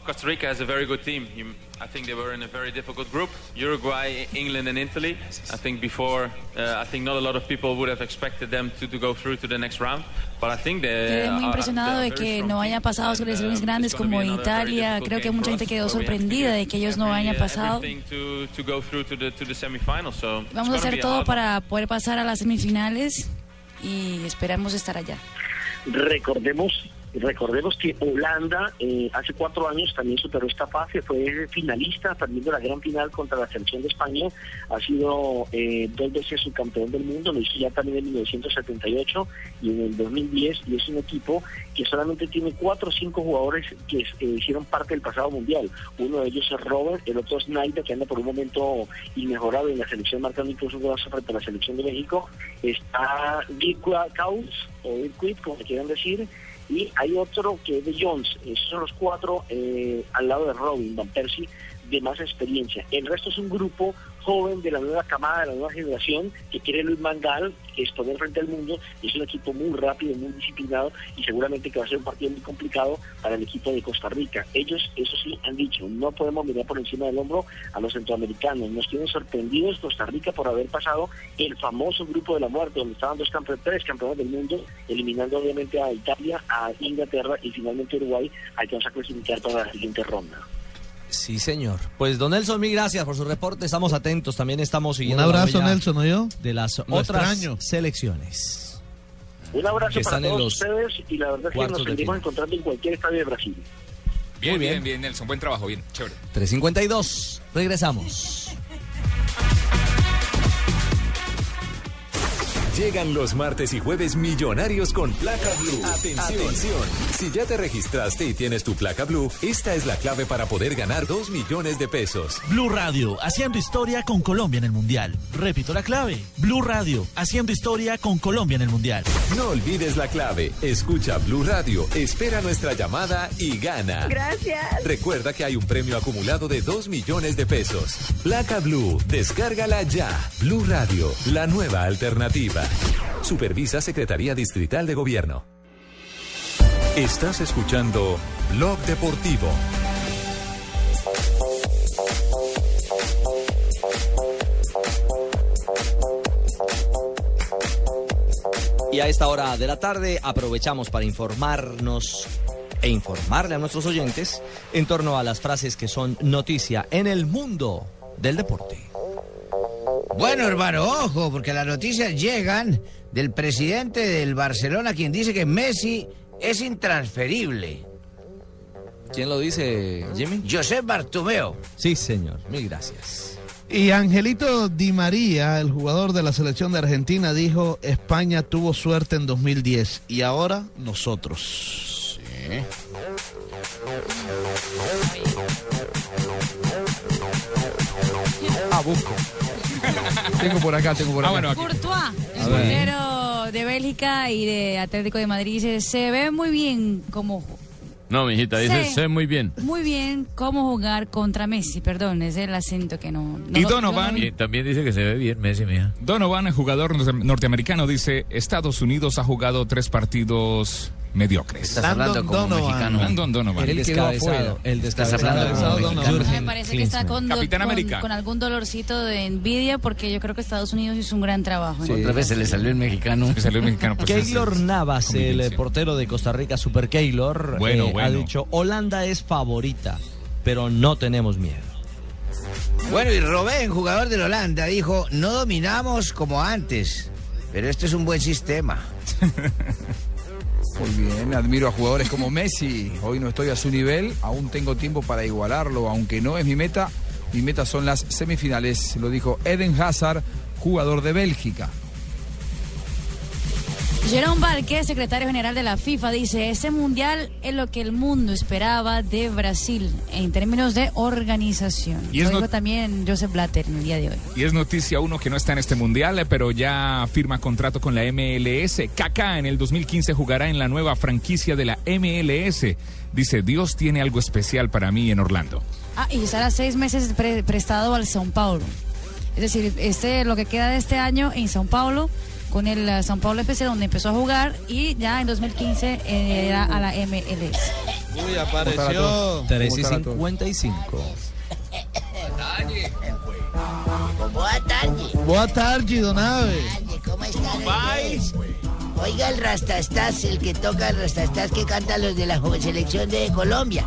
Costa Rica has a very good team. You, I think they were in a very difficult group. Uruguay, England, and Italy. I think before, uh, I think not a lot of people would have expected them to, to go through to the next round. But I think they Quedé muy are- impresionado they de que no hayan pasado selecciones uh, grandes como Italia. Creo que mucha gente quedó sorprendida do de que ellos no hayan pasado. everything to, to go through to the, to the semifinals. So it's Vamos a hacer todo para poder pasar a las semifinales y esperamos estar allá. Recordemos recordemos que Holanda eh, hace cuatro años también superó esta fase, fue finalista, perdiendo la gran final contra la selección de España. Ha sido eh, dos veces subcampeón del mundo, lo hizo ya también en 1978 y en el 2010. Y es un equipo que solamente tiene cuatro o cinco jugadores que eh, hicieron parte del pasado mundial. Uno de ellos es Robert, el otro es Naida, que anda por un momento inmejorable en la selección, marcando incluso un golazo frente a la selección de México. Está Gikwa Kaus, o Irquit, como quieran decir, y hay otro que es de Jones. Esos son los cuatro eh, al lado de Robin, Van Persie, de más experiencia. El resto es un grupo joven de la nueva camada, de la nueva generación, que quiere Luis Mangal, que es poner frente al mundo, es un equipo muy rápido, muy disciplinado, y seguramente que va a ser un partido muy complicado para el equipo de Costa Rica. Ellos, eso sí, han dicho, no podemos mirar por encima del hombro a los centroamericanos. Nos tienen sorprendidos Costa Rica por haber pasado el famoso grupo de la muerte, donde estaban dos campeones, tres campeones del mundo, eliminando obviamente a Italia, a Inglaterra y finalmente Uruguay, al que vamos a clasificar para la siguiente ronda. Sí, señor. Pues, don Nelson, mil gracias por su reporte. Estamos atentos. También estamos Un siguiendo. la abrazo, Nelson, ¿no yo? De las Lo otras extraño. selecciones. Un abrazo Que para todos los ustedes y la verdad es que nos seguimos encontrando en cualquier estadio de Brasil. Bien, bien, bien. bien, Nelson. Buen trabajo, bien. Chévere. 352. Regresamos. Llegan los martes y jueves millonarios con placa blue. Atención. Si ya te registraste y tienes tu placa blue, esta es la clave para poder ganar 2 millones de pesos. Blue Radio, haciendo historia con Colombia en el Mundial. Repito la clave. Blue Radio, haciendo historia con Colombia en el Mundial. No olvides la clave. Escucha Blue Radio, espera nuestra llamada y gana. Gracias. Recuerda que hay un premio acumulado de 2 millones de pesos. Placa Blue, descárgala ya. Blue Radio, la nueva alternativa. Supervisa Secretaría Distrital de Gobierno. Estás escuchando Blog Deportivo. Y a esta hora de la tarde aprovechamos para informarnos e informarle a nuestros oyentes en torno a las frases que son noticia en el mundo del deporte. Bueno, hermano, ojo, porque las noticias llegan del presidente del Barcelona, quien dice que Messi es intransferible. ¿Quién lo dice, Jimmy? Josep Bartomeo. Sí, señor. Mil gracias. Y Angelito Di María, el jugador de la selección de Argentina, dijo, España tuvo suerte en 2010 y ahora nosotros. Ah, busco. tengo por acá, tengo por Ah, acá. bueno, aquí. Courtois, el portero de Bélgica y de Atlético de Madrid, dice, se ve muy bien cómo No, mijita, dice, Sí. sé muy bien. muy bien cómo jugar contra Messi, perdón, es el acento que no... no Y Donovan- no también dice que se ve bien Messi, mija. Donovan, el jugador norte- norteamericano, dice, Estados Unidos ha jugado tres partidos mediocres. Estás hablando como Landon mexicano. Landon Donovan. El descabezado, el descabezado. hablando como Jürgen Me parece que está con, do- Capitán con- América. con algún dolorcito de envidia porque yo creo que Estados Unidos hizo un gran trabajo. ¿no? Otra vez se le salió el mexicano. Se salió el mexicano. pues, Keylor Navas, el portero de Costa Rica, Super Keylor, Bueno, eh, ha bueno. dicho, Holanda es favorita, pero no tenemos miedo. Bueno, y Robén, jugador del Holanda, dijo, no dominamos como antes, pero este es un buen sistema. Muy bien, admiro a jugadores como Messi. Hoy no estoy a su nivel, aún tengo tiempo para igualarlo, aunque no es mi meta. Mi meta son las semifinales, lo dijo Eden Hazard, jugador de Bélgica. Jerome Valque, secretario general de la FIFA, dice, ese mundial es lo que el mundo esperaba de Brasil en términos de organización. Y es lo dijo también Joseph Blatter en el día de hoy. Y es noticia uno que no está en este mundial, eh, pero ya firma contrato con la MLS. Kaká en el 2015 jugará en la nueva franquicia de la MLS. Dice, Dios tiene algo especial para mí en Orlando. Ah, y estará seis meses pre- prestado al São Paulo. Es decir, este lo que queda de este año en São Paulo, con el eh, São Paulo FC, donde empezó a jugar, y ya en 2015 eh, era a la MLS. Uy, apareció. 3 y 55. Boa tarde. Boa tarde, don Ave. ¿Cómo están? Oiga el Rastastas, el que toca el Rastastas que canta los de la joven selección de Colombia.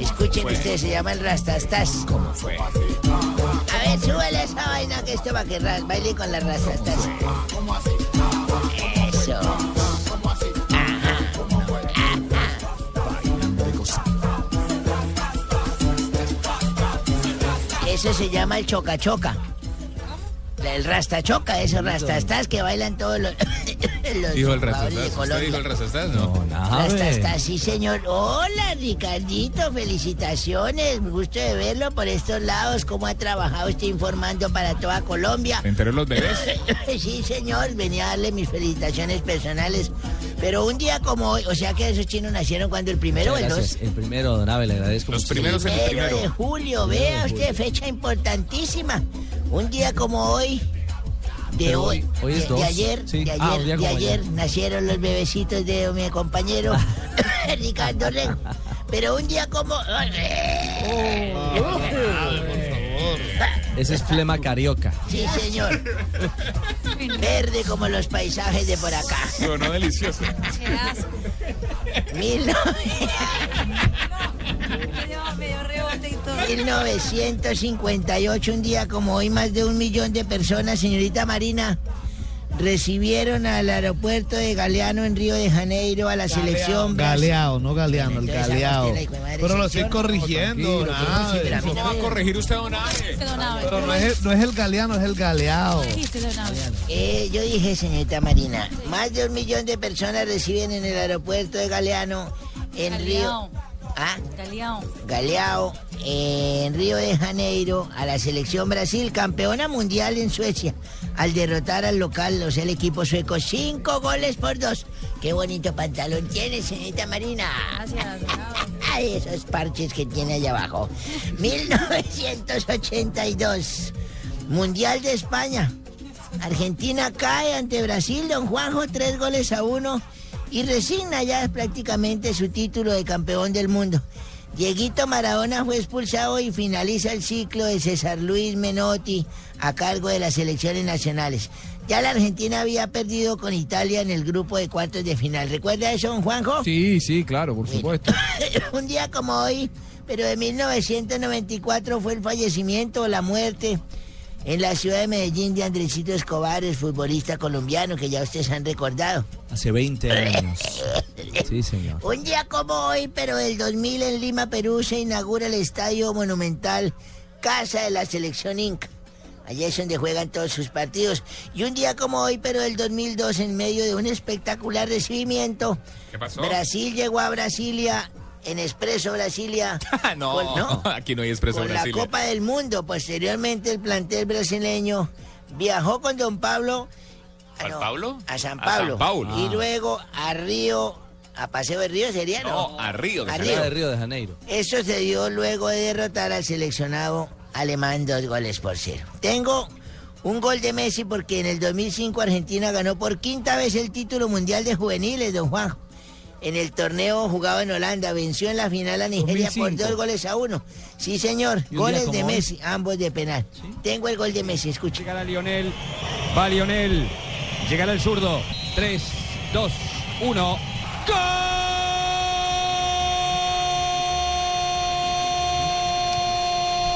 Escuchen ustedes, se llama el Rastastas. ¿Cómo fue? Súbele, esa vaina que esto va a quedar. Baile con la raza. Hasta así. Eso. Ajá. Ajá. Ese se llama el choca choca. El rasta choca, esos rastastas que bailan todos los, los Dijo el rastastas. ¿Usted Colombia. dijo el rastastas? No, Rastastas, sí señor. Hola Ricardito, felicitaciones. Gusto de verlo por estos lados. ¿Cómo ha trabajado usted informando para toda Colombia? ¿Se enteró los bebés? sí, señor, venía a darle mis felicitaciones personales. Pero un día como hoy, o sea que esos chinos nacieron cuando el primero o el dos. El primero, don Abel, le agradezco Los mucho. primeros en el Primero de julio, vea usted, fecha importantísima. Un día como hoy, de Pero hoy, hoy- hoy es de, ayer, sí. de Ah, ayer, de ayer ayer. nacieron los bebecitos de mi compañero Ricardo Rego. Pero un día como... Ese es flema carioca. Sí, señor. Verde como los paisajes de por acá. Sonó delicioso. Qué asco. Mil 1958, un día como hoy, más de un millón de personas, señorita Marina, recibieron al aeropuerto de Galeano en Río de Janeiro a la selección. Galeado, no galeano, el galeado. Pero lo estoy corrigiendo, nada. ¿Cómo va a corregir usted, don. Pero no es, el, no es el galeano, es el galeado. Eh, yo dije, señorita Marina, más de un millón de personas reciben en el aeropuerto de Galeano en Galeao. Río. ¿Ah? Galeao. Galeao, eh, en Río de Janeiro, a la selección Brasil, campeona mundial en Suecia, al derrotar al local, o sea, el equipo sueco, cinco goles por dos. Qué bonito pantalón tiene, señorita Marina. Gracias. Ay, esos parches que tiene allá abajo. 1982, Mundial de España. Argentina cae ante Brasil, don Juanjo, tres goles a uno y resigna ya prácticamente su título de campeón del mundo. Dieguito Maradona fue expulsado y finaliza el ciclo de César Luis Menotti a cargo de las selecciones nacionales. Ya la Argentina había perdido con Italia en el grupo de cuartos de final. ¿Recuerda eso, don Juanjo? Sí, sí, claro, por supuesto. Un día como hoy, pero de 1994 fue el fallecimiento o la muerte en la ciudad de Medellín de Andresito Escobar, el futbolista colombiano que ya ustedes han recordado. Hace 20 años. Sí, señor. Un día como hoy, pero del 2000 en Lima, Perú, se inaugura el Estadio Monumental Casa de la Selección Inca. Allá es donde juegan todos sus partidos. Y un día como hoy, pero del 2002, en medio de un espectacular recibimiento, ¿Qué pasó? Brasil llegó a Brasilia en Expreso Brasilia. no, Con- no, aquí no hay expreso con Brasil. la Copa del Mundo. Posteriormente, el plantel brasileño viajó con don Pablo. ah, ¿Al no, Pablo? A San A Pablo. San Paulo. Y Ah. luego a Río, a Paseo de Río sería, ¿no? No, a Río de A. Era de Río de Janeiro. Eso se dio luego de derrotar al seleccionado alemán dos goles por cero. Tengo un gol de Messi porque en el 2005 Argentina ganó por quinta vez el título mundial de juveniles, don Juanjo. En el torneo jugado en Holanda, venció en la final a Nigeria por 2005. dos goles a uno. Sí, señor, ¿Y un día goles de hoy? Messi, ambos de penal. Tengo el gol de Messi, escucha. Llegará Lionel. Va Lionel. Llegará el zurdo. 3, 2, 1.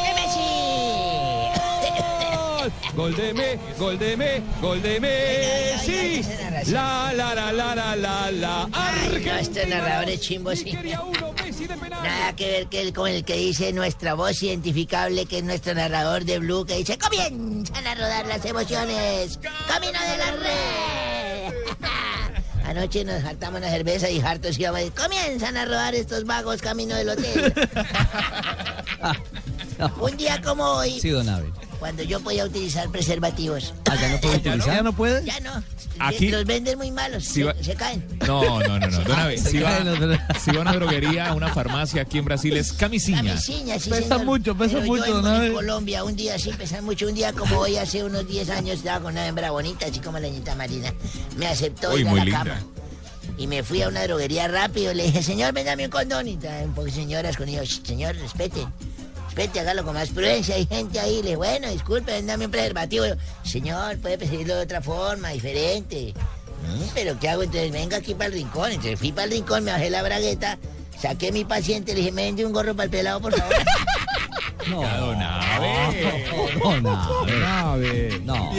¡Eh, Messi! Gol de me, gol de me, gol de Messi. La la la la la la la. Ay, no, estos narradores chimbos, sí. Nada que ver que el, con el que dice nuestra voz identificable, que es nuestro narrador de Blue, que dice, comienzan a rodar las emociones, camino de la red. Anoche nos hartamos una cerveza y hartos íbamos a decir, comienzan a rodar estos vagos camino del hotel. Un día como hoy, Sí, don Abel. Cuando yo podía utilizar preservativos. Ah, ya no puede utilizar. ¿Ya no puede? Ya no. Aquí- Los venden muy malos, se, va- se caen. No, no, no, no. Se si va, caen los de- si va a una droguería, a una farmacia aquí en Brasil es camisinha. Camisinha, sí, Pesa señor. mucho, pesa Pero mucho, yo en, en. Colombia, un día sí pesa mucho. Un día como hoy, hace unos 10 años, estaba con una hembra bonita, así como la niñita Marina. Me aceptó Uy, ir a muy la linda. cama. Y me fui a una droguería rápido. Le dije, señor, véndame un condón. Y un poco de señoras con ellos. Señor, respete. Respete, hágalo con más prudencia. Hay gente ahí. Le dije, bueno, disculpe, véndame un preservativo. Yo, señor, puede pedirlo de otra forma, diferente. "Mm, Pero ¿qué hago? Entonces venga aquí para el rincón. Entonces fui para el rincón, me bajé la bragueta. Saqué a mi paciente, le dije, me vende un gorro para el pelado, por favor. No, Ya, don Abe. no, no, Ave. no.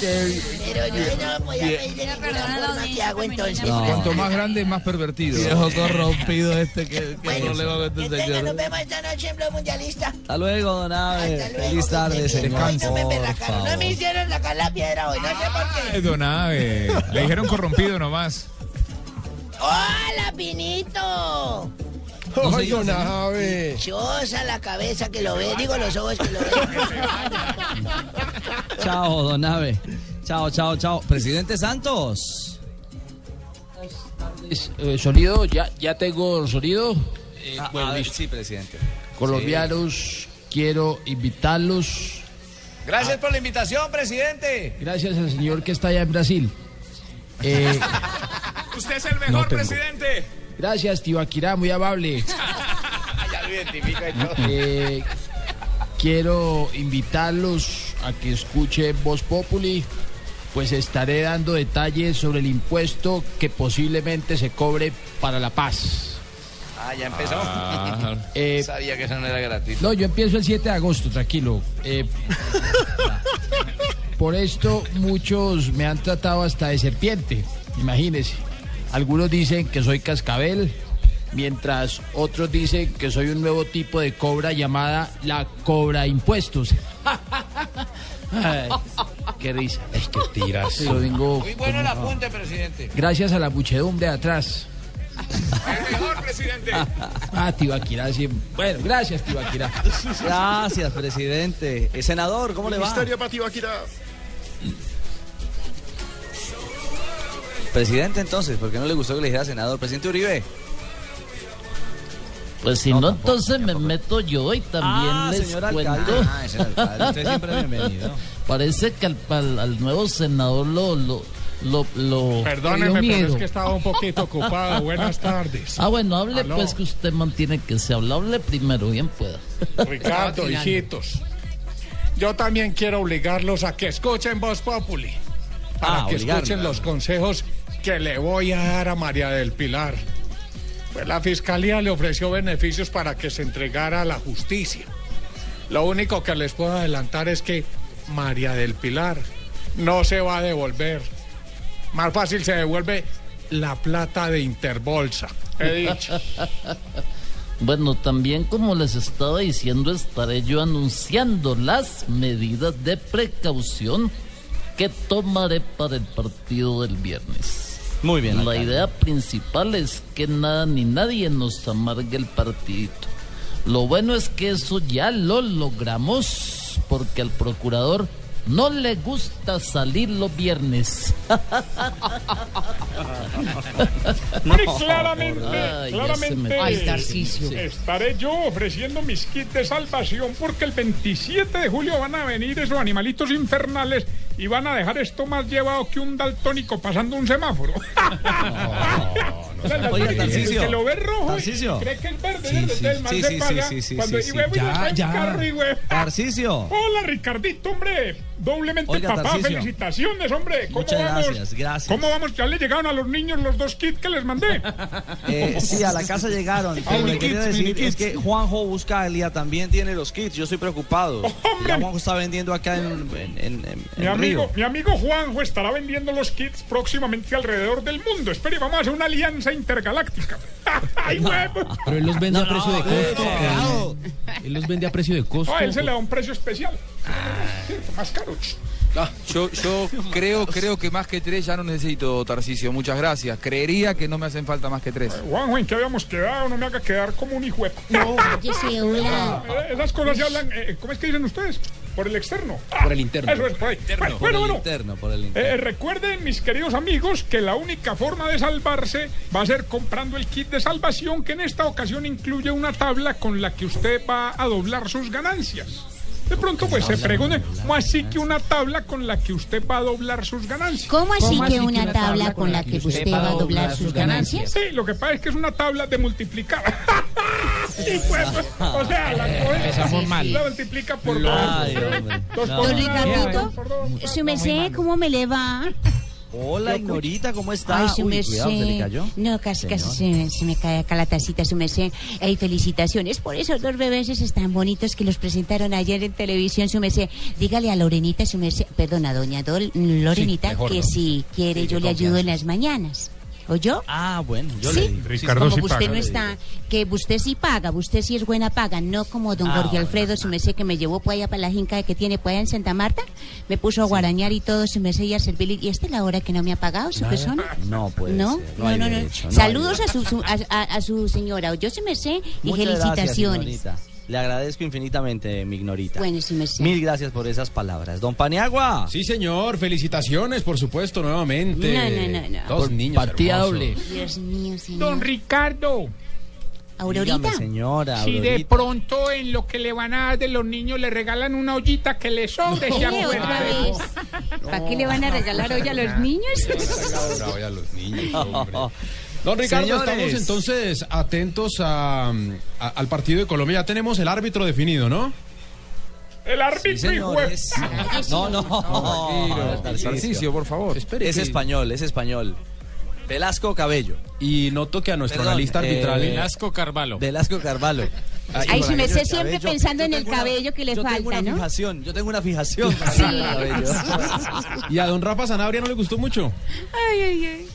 Pero yo no voy a pedir de ninguna forma que hago entonces. Cuanto más grande, más pervertido. Viejo corrompido este que, que problema con este señor. nos vemos esta noche en Blog Mundialista. Hasta luego, don Abe. Hasta luego, Feliz tarde, señor. Hoy no me no hicieron sacar la piedra hoy, no sé por qué. Don Abe. Le dijeron corrompido nomás. ¡Hola, Pinito! Ay, don Abe. Chosa la cabeza que lo ve, digo los ojos que lo ven. Chao, don Abe. Chao, chao, chao. Presidente Santos. Eh, sonido, ya, ya tengo sonido. Eh, Ah, bueno, ver, sí, presidente. Colombianos, quiero invitarlos. Gracias por la invitación, presidente. Gracias al señor que está allá en Brasil. Eh, Usted es el mejor presidente. gracias, Tibaquirá, muy amable. ya lo identifica y todo. Eh, quiero invitarlos a que escuchen Voz Populi, pues estaré dando detalles sobre el impuesto que posiblemente se cobre para la paz. Ah, ya empezó. Eh, Sabía que eso no era gratis. No, yo empiezo el 7 de agosto, tranquilo. Eh, por esto muchos me han tratado hasta de serpiente, imagínense. Algunos dicen que soy cascabel, mientras otros dicen que soy un nuevo tipo de cobra llamada la cobra impuestos. Ay, qué risa. Es que tiras. Lo Muy bueno el apunte, presidente. Gracias a la muchedumbre de atrás. El mejor presidente. Ah, Tibaquirá, sí. Bueno, gracias, Tibaquirá. Gracias, presidente. Eh, senador, ¿cómo le va? Ministerio para Tibaquirá. Presidente, entonces, ¿por qué no le gustó que le dijera senador? Presidente Uribe. Pues si no, entonces me meto yo y también Ah, les señor cuento. alcalde. Ah, es el alcalde. Usted siempre bienvenido. Parece que al, al- al nuevo senador lo... lo, lo, lo Perdóneme, pero es que estaba un poquito ocupado. Buenas tardes. Ah, bueno, hable Aló. pues que usted mantiene que se habla. Hable primero, bien pueda. Ricardo, hijitos. Yo también quiero obligarlos a que escuchen Voz Populi. Para Ah, que escuchen los consejos que le voy a dar a María del Pilar. Pues la fiscalía le ofreció beneficios para que se entregara a la justicia. Lo único que les puedo adelantar es que María del Pilar no se va a devolver. Más fácil se devuelve la plata de Interbolsa. He dicho. Bueno, también como les estaba diciendo, estaré yo anunciando las medidas de precaución que tomaré para el partido del viernes. Muy bien. La alcalde. idea principal es que nada ni nadie nos amargue el partidito. Lo bueno es que eso ya lo logramos porque al procurador no le gusta salir los viernes. Muy claramente, Ay, claramente se me- Ay, Tarcisio. estaré yo ofreciendo mis kits de salvación porque el 27 de julio van a venir esos animalitos infernales y van a dejar esto más llevado que un daltónico pasando un semáforo. O sea, la- Oiga, el Tarcisio. que lo ve rojo y cree que es verde, Sí, sí, el man sí, se sí, paga sí, sí, cuando sí, y sí. Ya, ya. carro y huevo. Tarcisio. Hola, Ricardito, hombre. Doblemente Oiga, papá, Tarcisio. felicitaciones, hombre. ¿Cómo Muchas vamos? gracias, gracias. ¿Cómo vamos? ¿Ya le llegaron a los niños los dos kits que les mandé? Eh, sí, a la casa llegaron. Pero le quería kits, decir es que Juanjo Buscalia también tiene los kits. Yo estoy preocupado. Ya Juanjo está vendiendo acá en, en, en- en- Mi en amigo, Río. mi amigo Juanjo estará vendiendo los kits próximamente alrededor del mundo. Espere, vamos a hacer una alianza intergaláctica. ¡Ay, huevo! Pero él los vende No, a precio de no, costo. no. Él, él los vende a precio de costo. No, a él se le da un precio especial. Ah. Más caro. No, yo, yo creo, creo que más que tres ya no necesito, Tarcicio. Muchas gracias. Creería que no me hacen falta más que tres. Juanjo, ¿en qué habíamos quedado? No me haga quedar como un hijo. No, cállese, hola. Eh, Esas cosas se hablan, eh, ¿cómo es que dicen ustedes? Por el externo. Por el interno. Eso es, por ahí. Bueno, por bueno, el bueno. interno, por el Eh, interno. recuerden, mis queridos amigos, que la única forma de salvarse va a ser comprando el kit de salvación que en esta ocasión incluye una tabla con la que usted va a doblar sus ganancias. De pronto, pues se pregunte, ¿cómo así que una tabla con la que usted va a doblar sus ganancias? ¿Cómo así que una tabla con la que usted va a doblar sus ganancias? Sí, lo que pasa es que es una tabla de multiplicar. Y pues, o sea, la coge Empezamos mal. la multiplica por dos. Don Ricardito, dos por dos. su merced, ¿cómo me le va? Hola, Ignorita, ¿cómo está? Ay, su Uy, merced. cuidado, ¿se le cayó? No, casi, casi se, me- se me cae acá la tacita, su merced. Ey, felicitaciones por esos dos bebés tan bonitos que los presentaron ayer en televisión, su merced. Dígale a Lorenita, su merced, perdona, doña Dol- Lorenita, mejor que no. si quiere Sí, yo le ayudo en las mañanas. ¿Oyó? Ah, bueno, yo sí, le digo. como usted no está, que usted sí paga, usted sí es buena paga, no como don Ah, Jorge. Alfredo, su merced que me llevó por allá para la jinca que tiene por allá en Santa Marta, me puso a guarañar y todo, su merced y a servirle, y esta es la hora que no me ha pagado su Nada. persona. No puede No, ser, no, no, no. derecho, no Saludos a su, su- a, a- a su señora, yo se me sé y Muchas felicitaciones. Le agradezco infinitamente, mi Ignorita. Bueno, sí me sé. Mil gracias por esas palabras. Don Paniagua. Sí, señor. Felicitaciones, por supuesto, nuevamente. No, no, no, no. Dos Por niños partida doble. Dios mío, señor. Don Ricardo, Aurorita. Dígame, señora. si de pronto en lo que le van a dar de los niños le regalan una ollita que le sobre, se ¿Qué, acuerda otra de vez? ¿Para qué le van a regalar hoy a los niños? Ahora voy a los niños, hombre. Don Ricardo, Señores. estamos entonces atentos a- a- al partido de Colombia. Ya tenemos el árbitro definido, ¿no? El árbitro, de- señores. No, no. Tarcisio, por favor. Es español, es español. Velasco Cabello. Y noto que a nuestro Perdón, analista eh, arbitral. Velasco Carvalho. Velasco Carvalho. Ay, su merced Cabello, siempre cabello. pensando en el una- cabello que le yo tengo falta, una ¿no? fijación, yo tengo una fijación. Sí. con el cabello. Y a don Rafa Sanabria no le gustó mucho. Ay, ay, ay.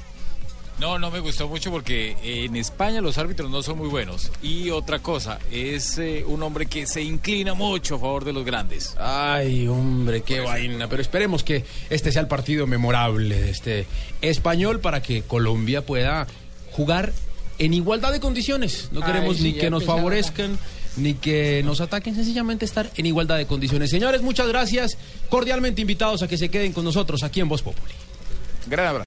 No, no me gustó mucho porque en España los árbitros no son muy buenos. Y otra cosa, es eh, un hombre que se inclina mucho a favor de los grandes. Ay, hombre, qué vaina. Pero esperemos que este sea el partido memorable de este español para que Colombia pueda jugar en igualdad de condiciones. No Ay, queremos sí, ni que nos favorezcan ni que nos ataquen, sencillamente estar en igualdad de condiciones. Señores, muchas gracias. Cordialmente invitados a que se queden con nosotros aquí en Voz Populi. Gran abrazo.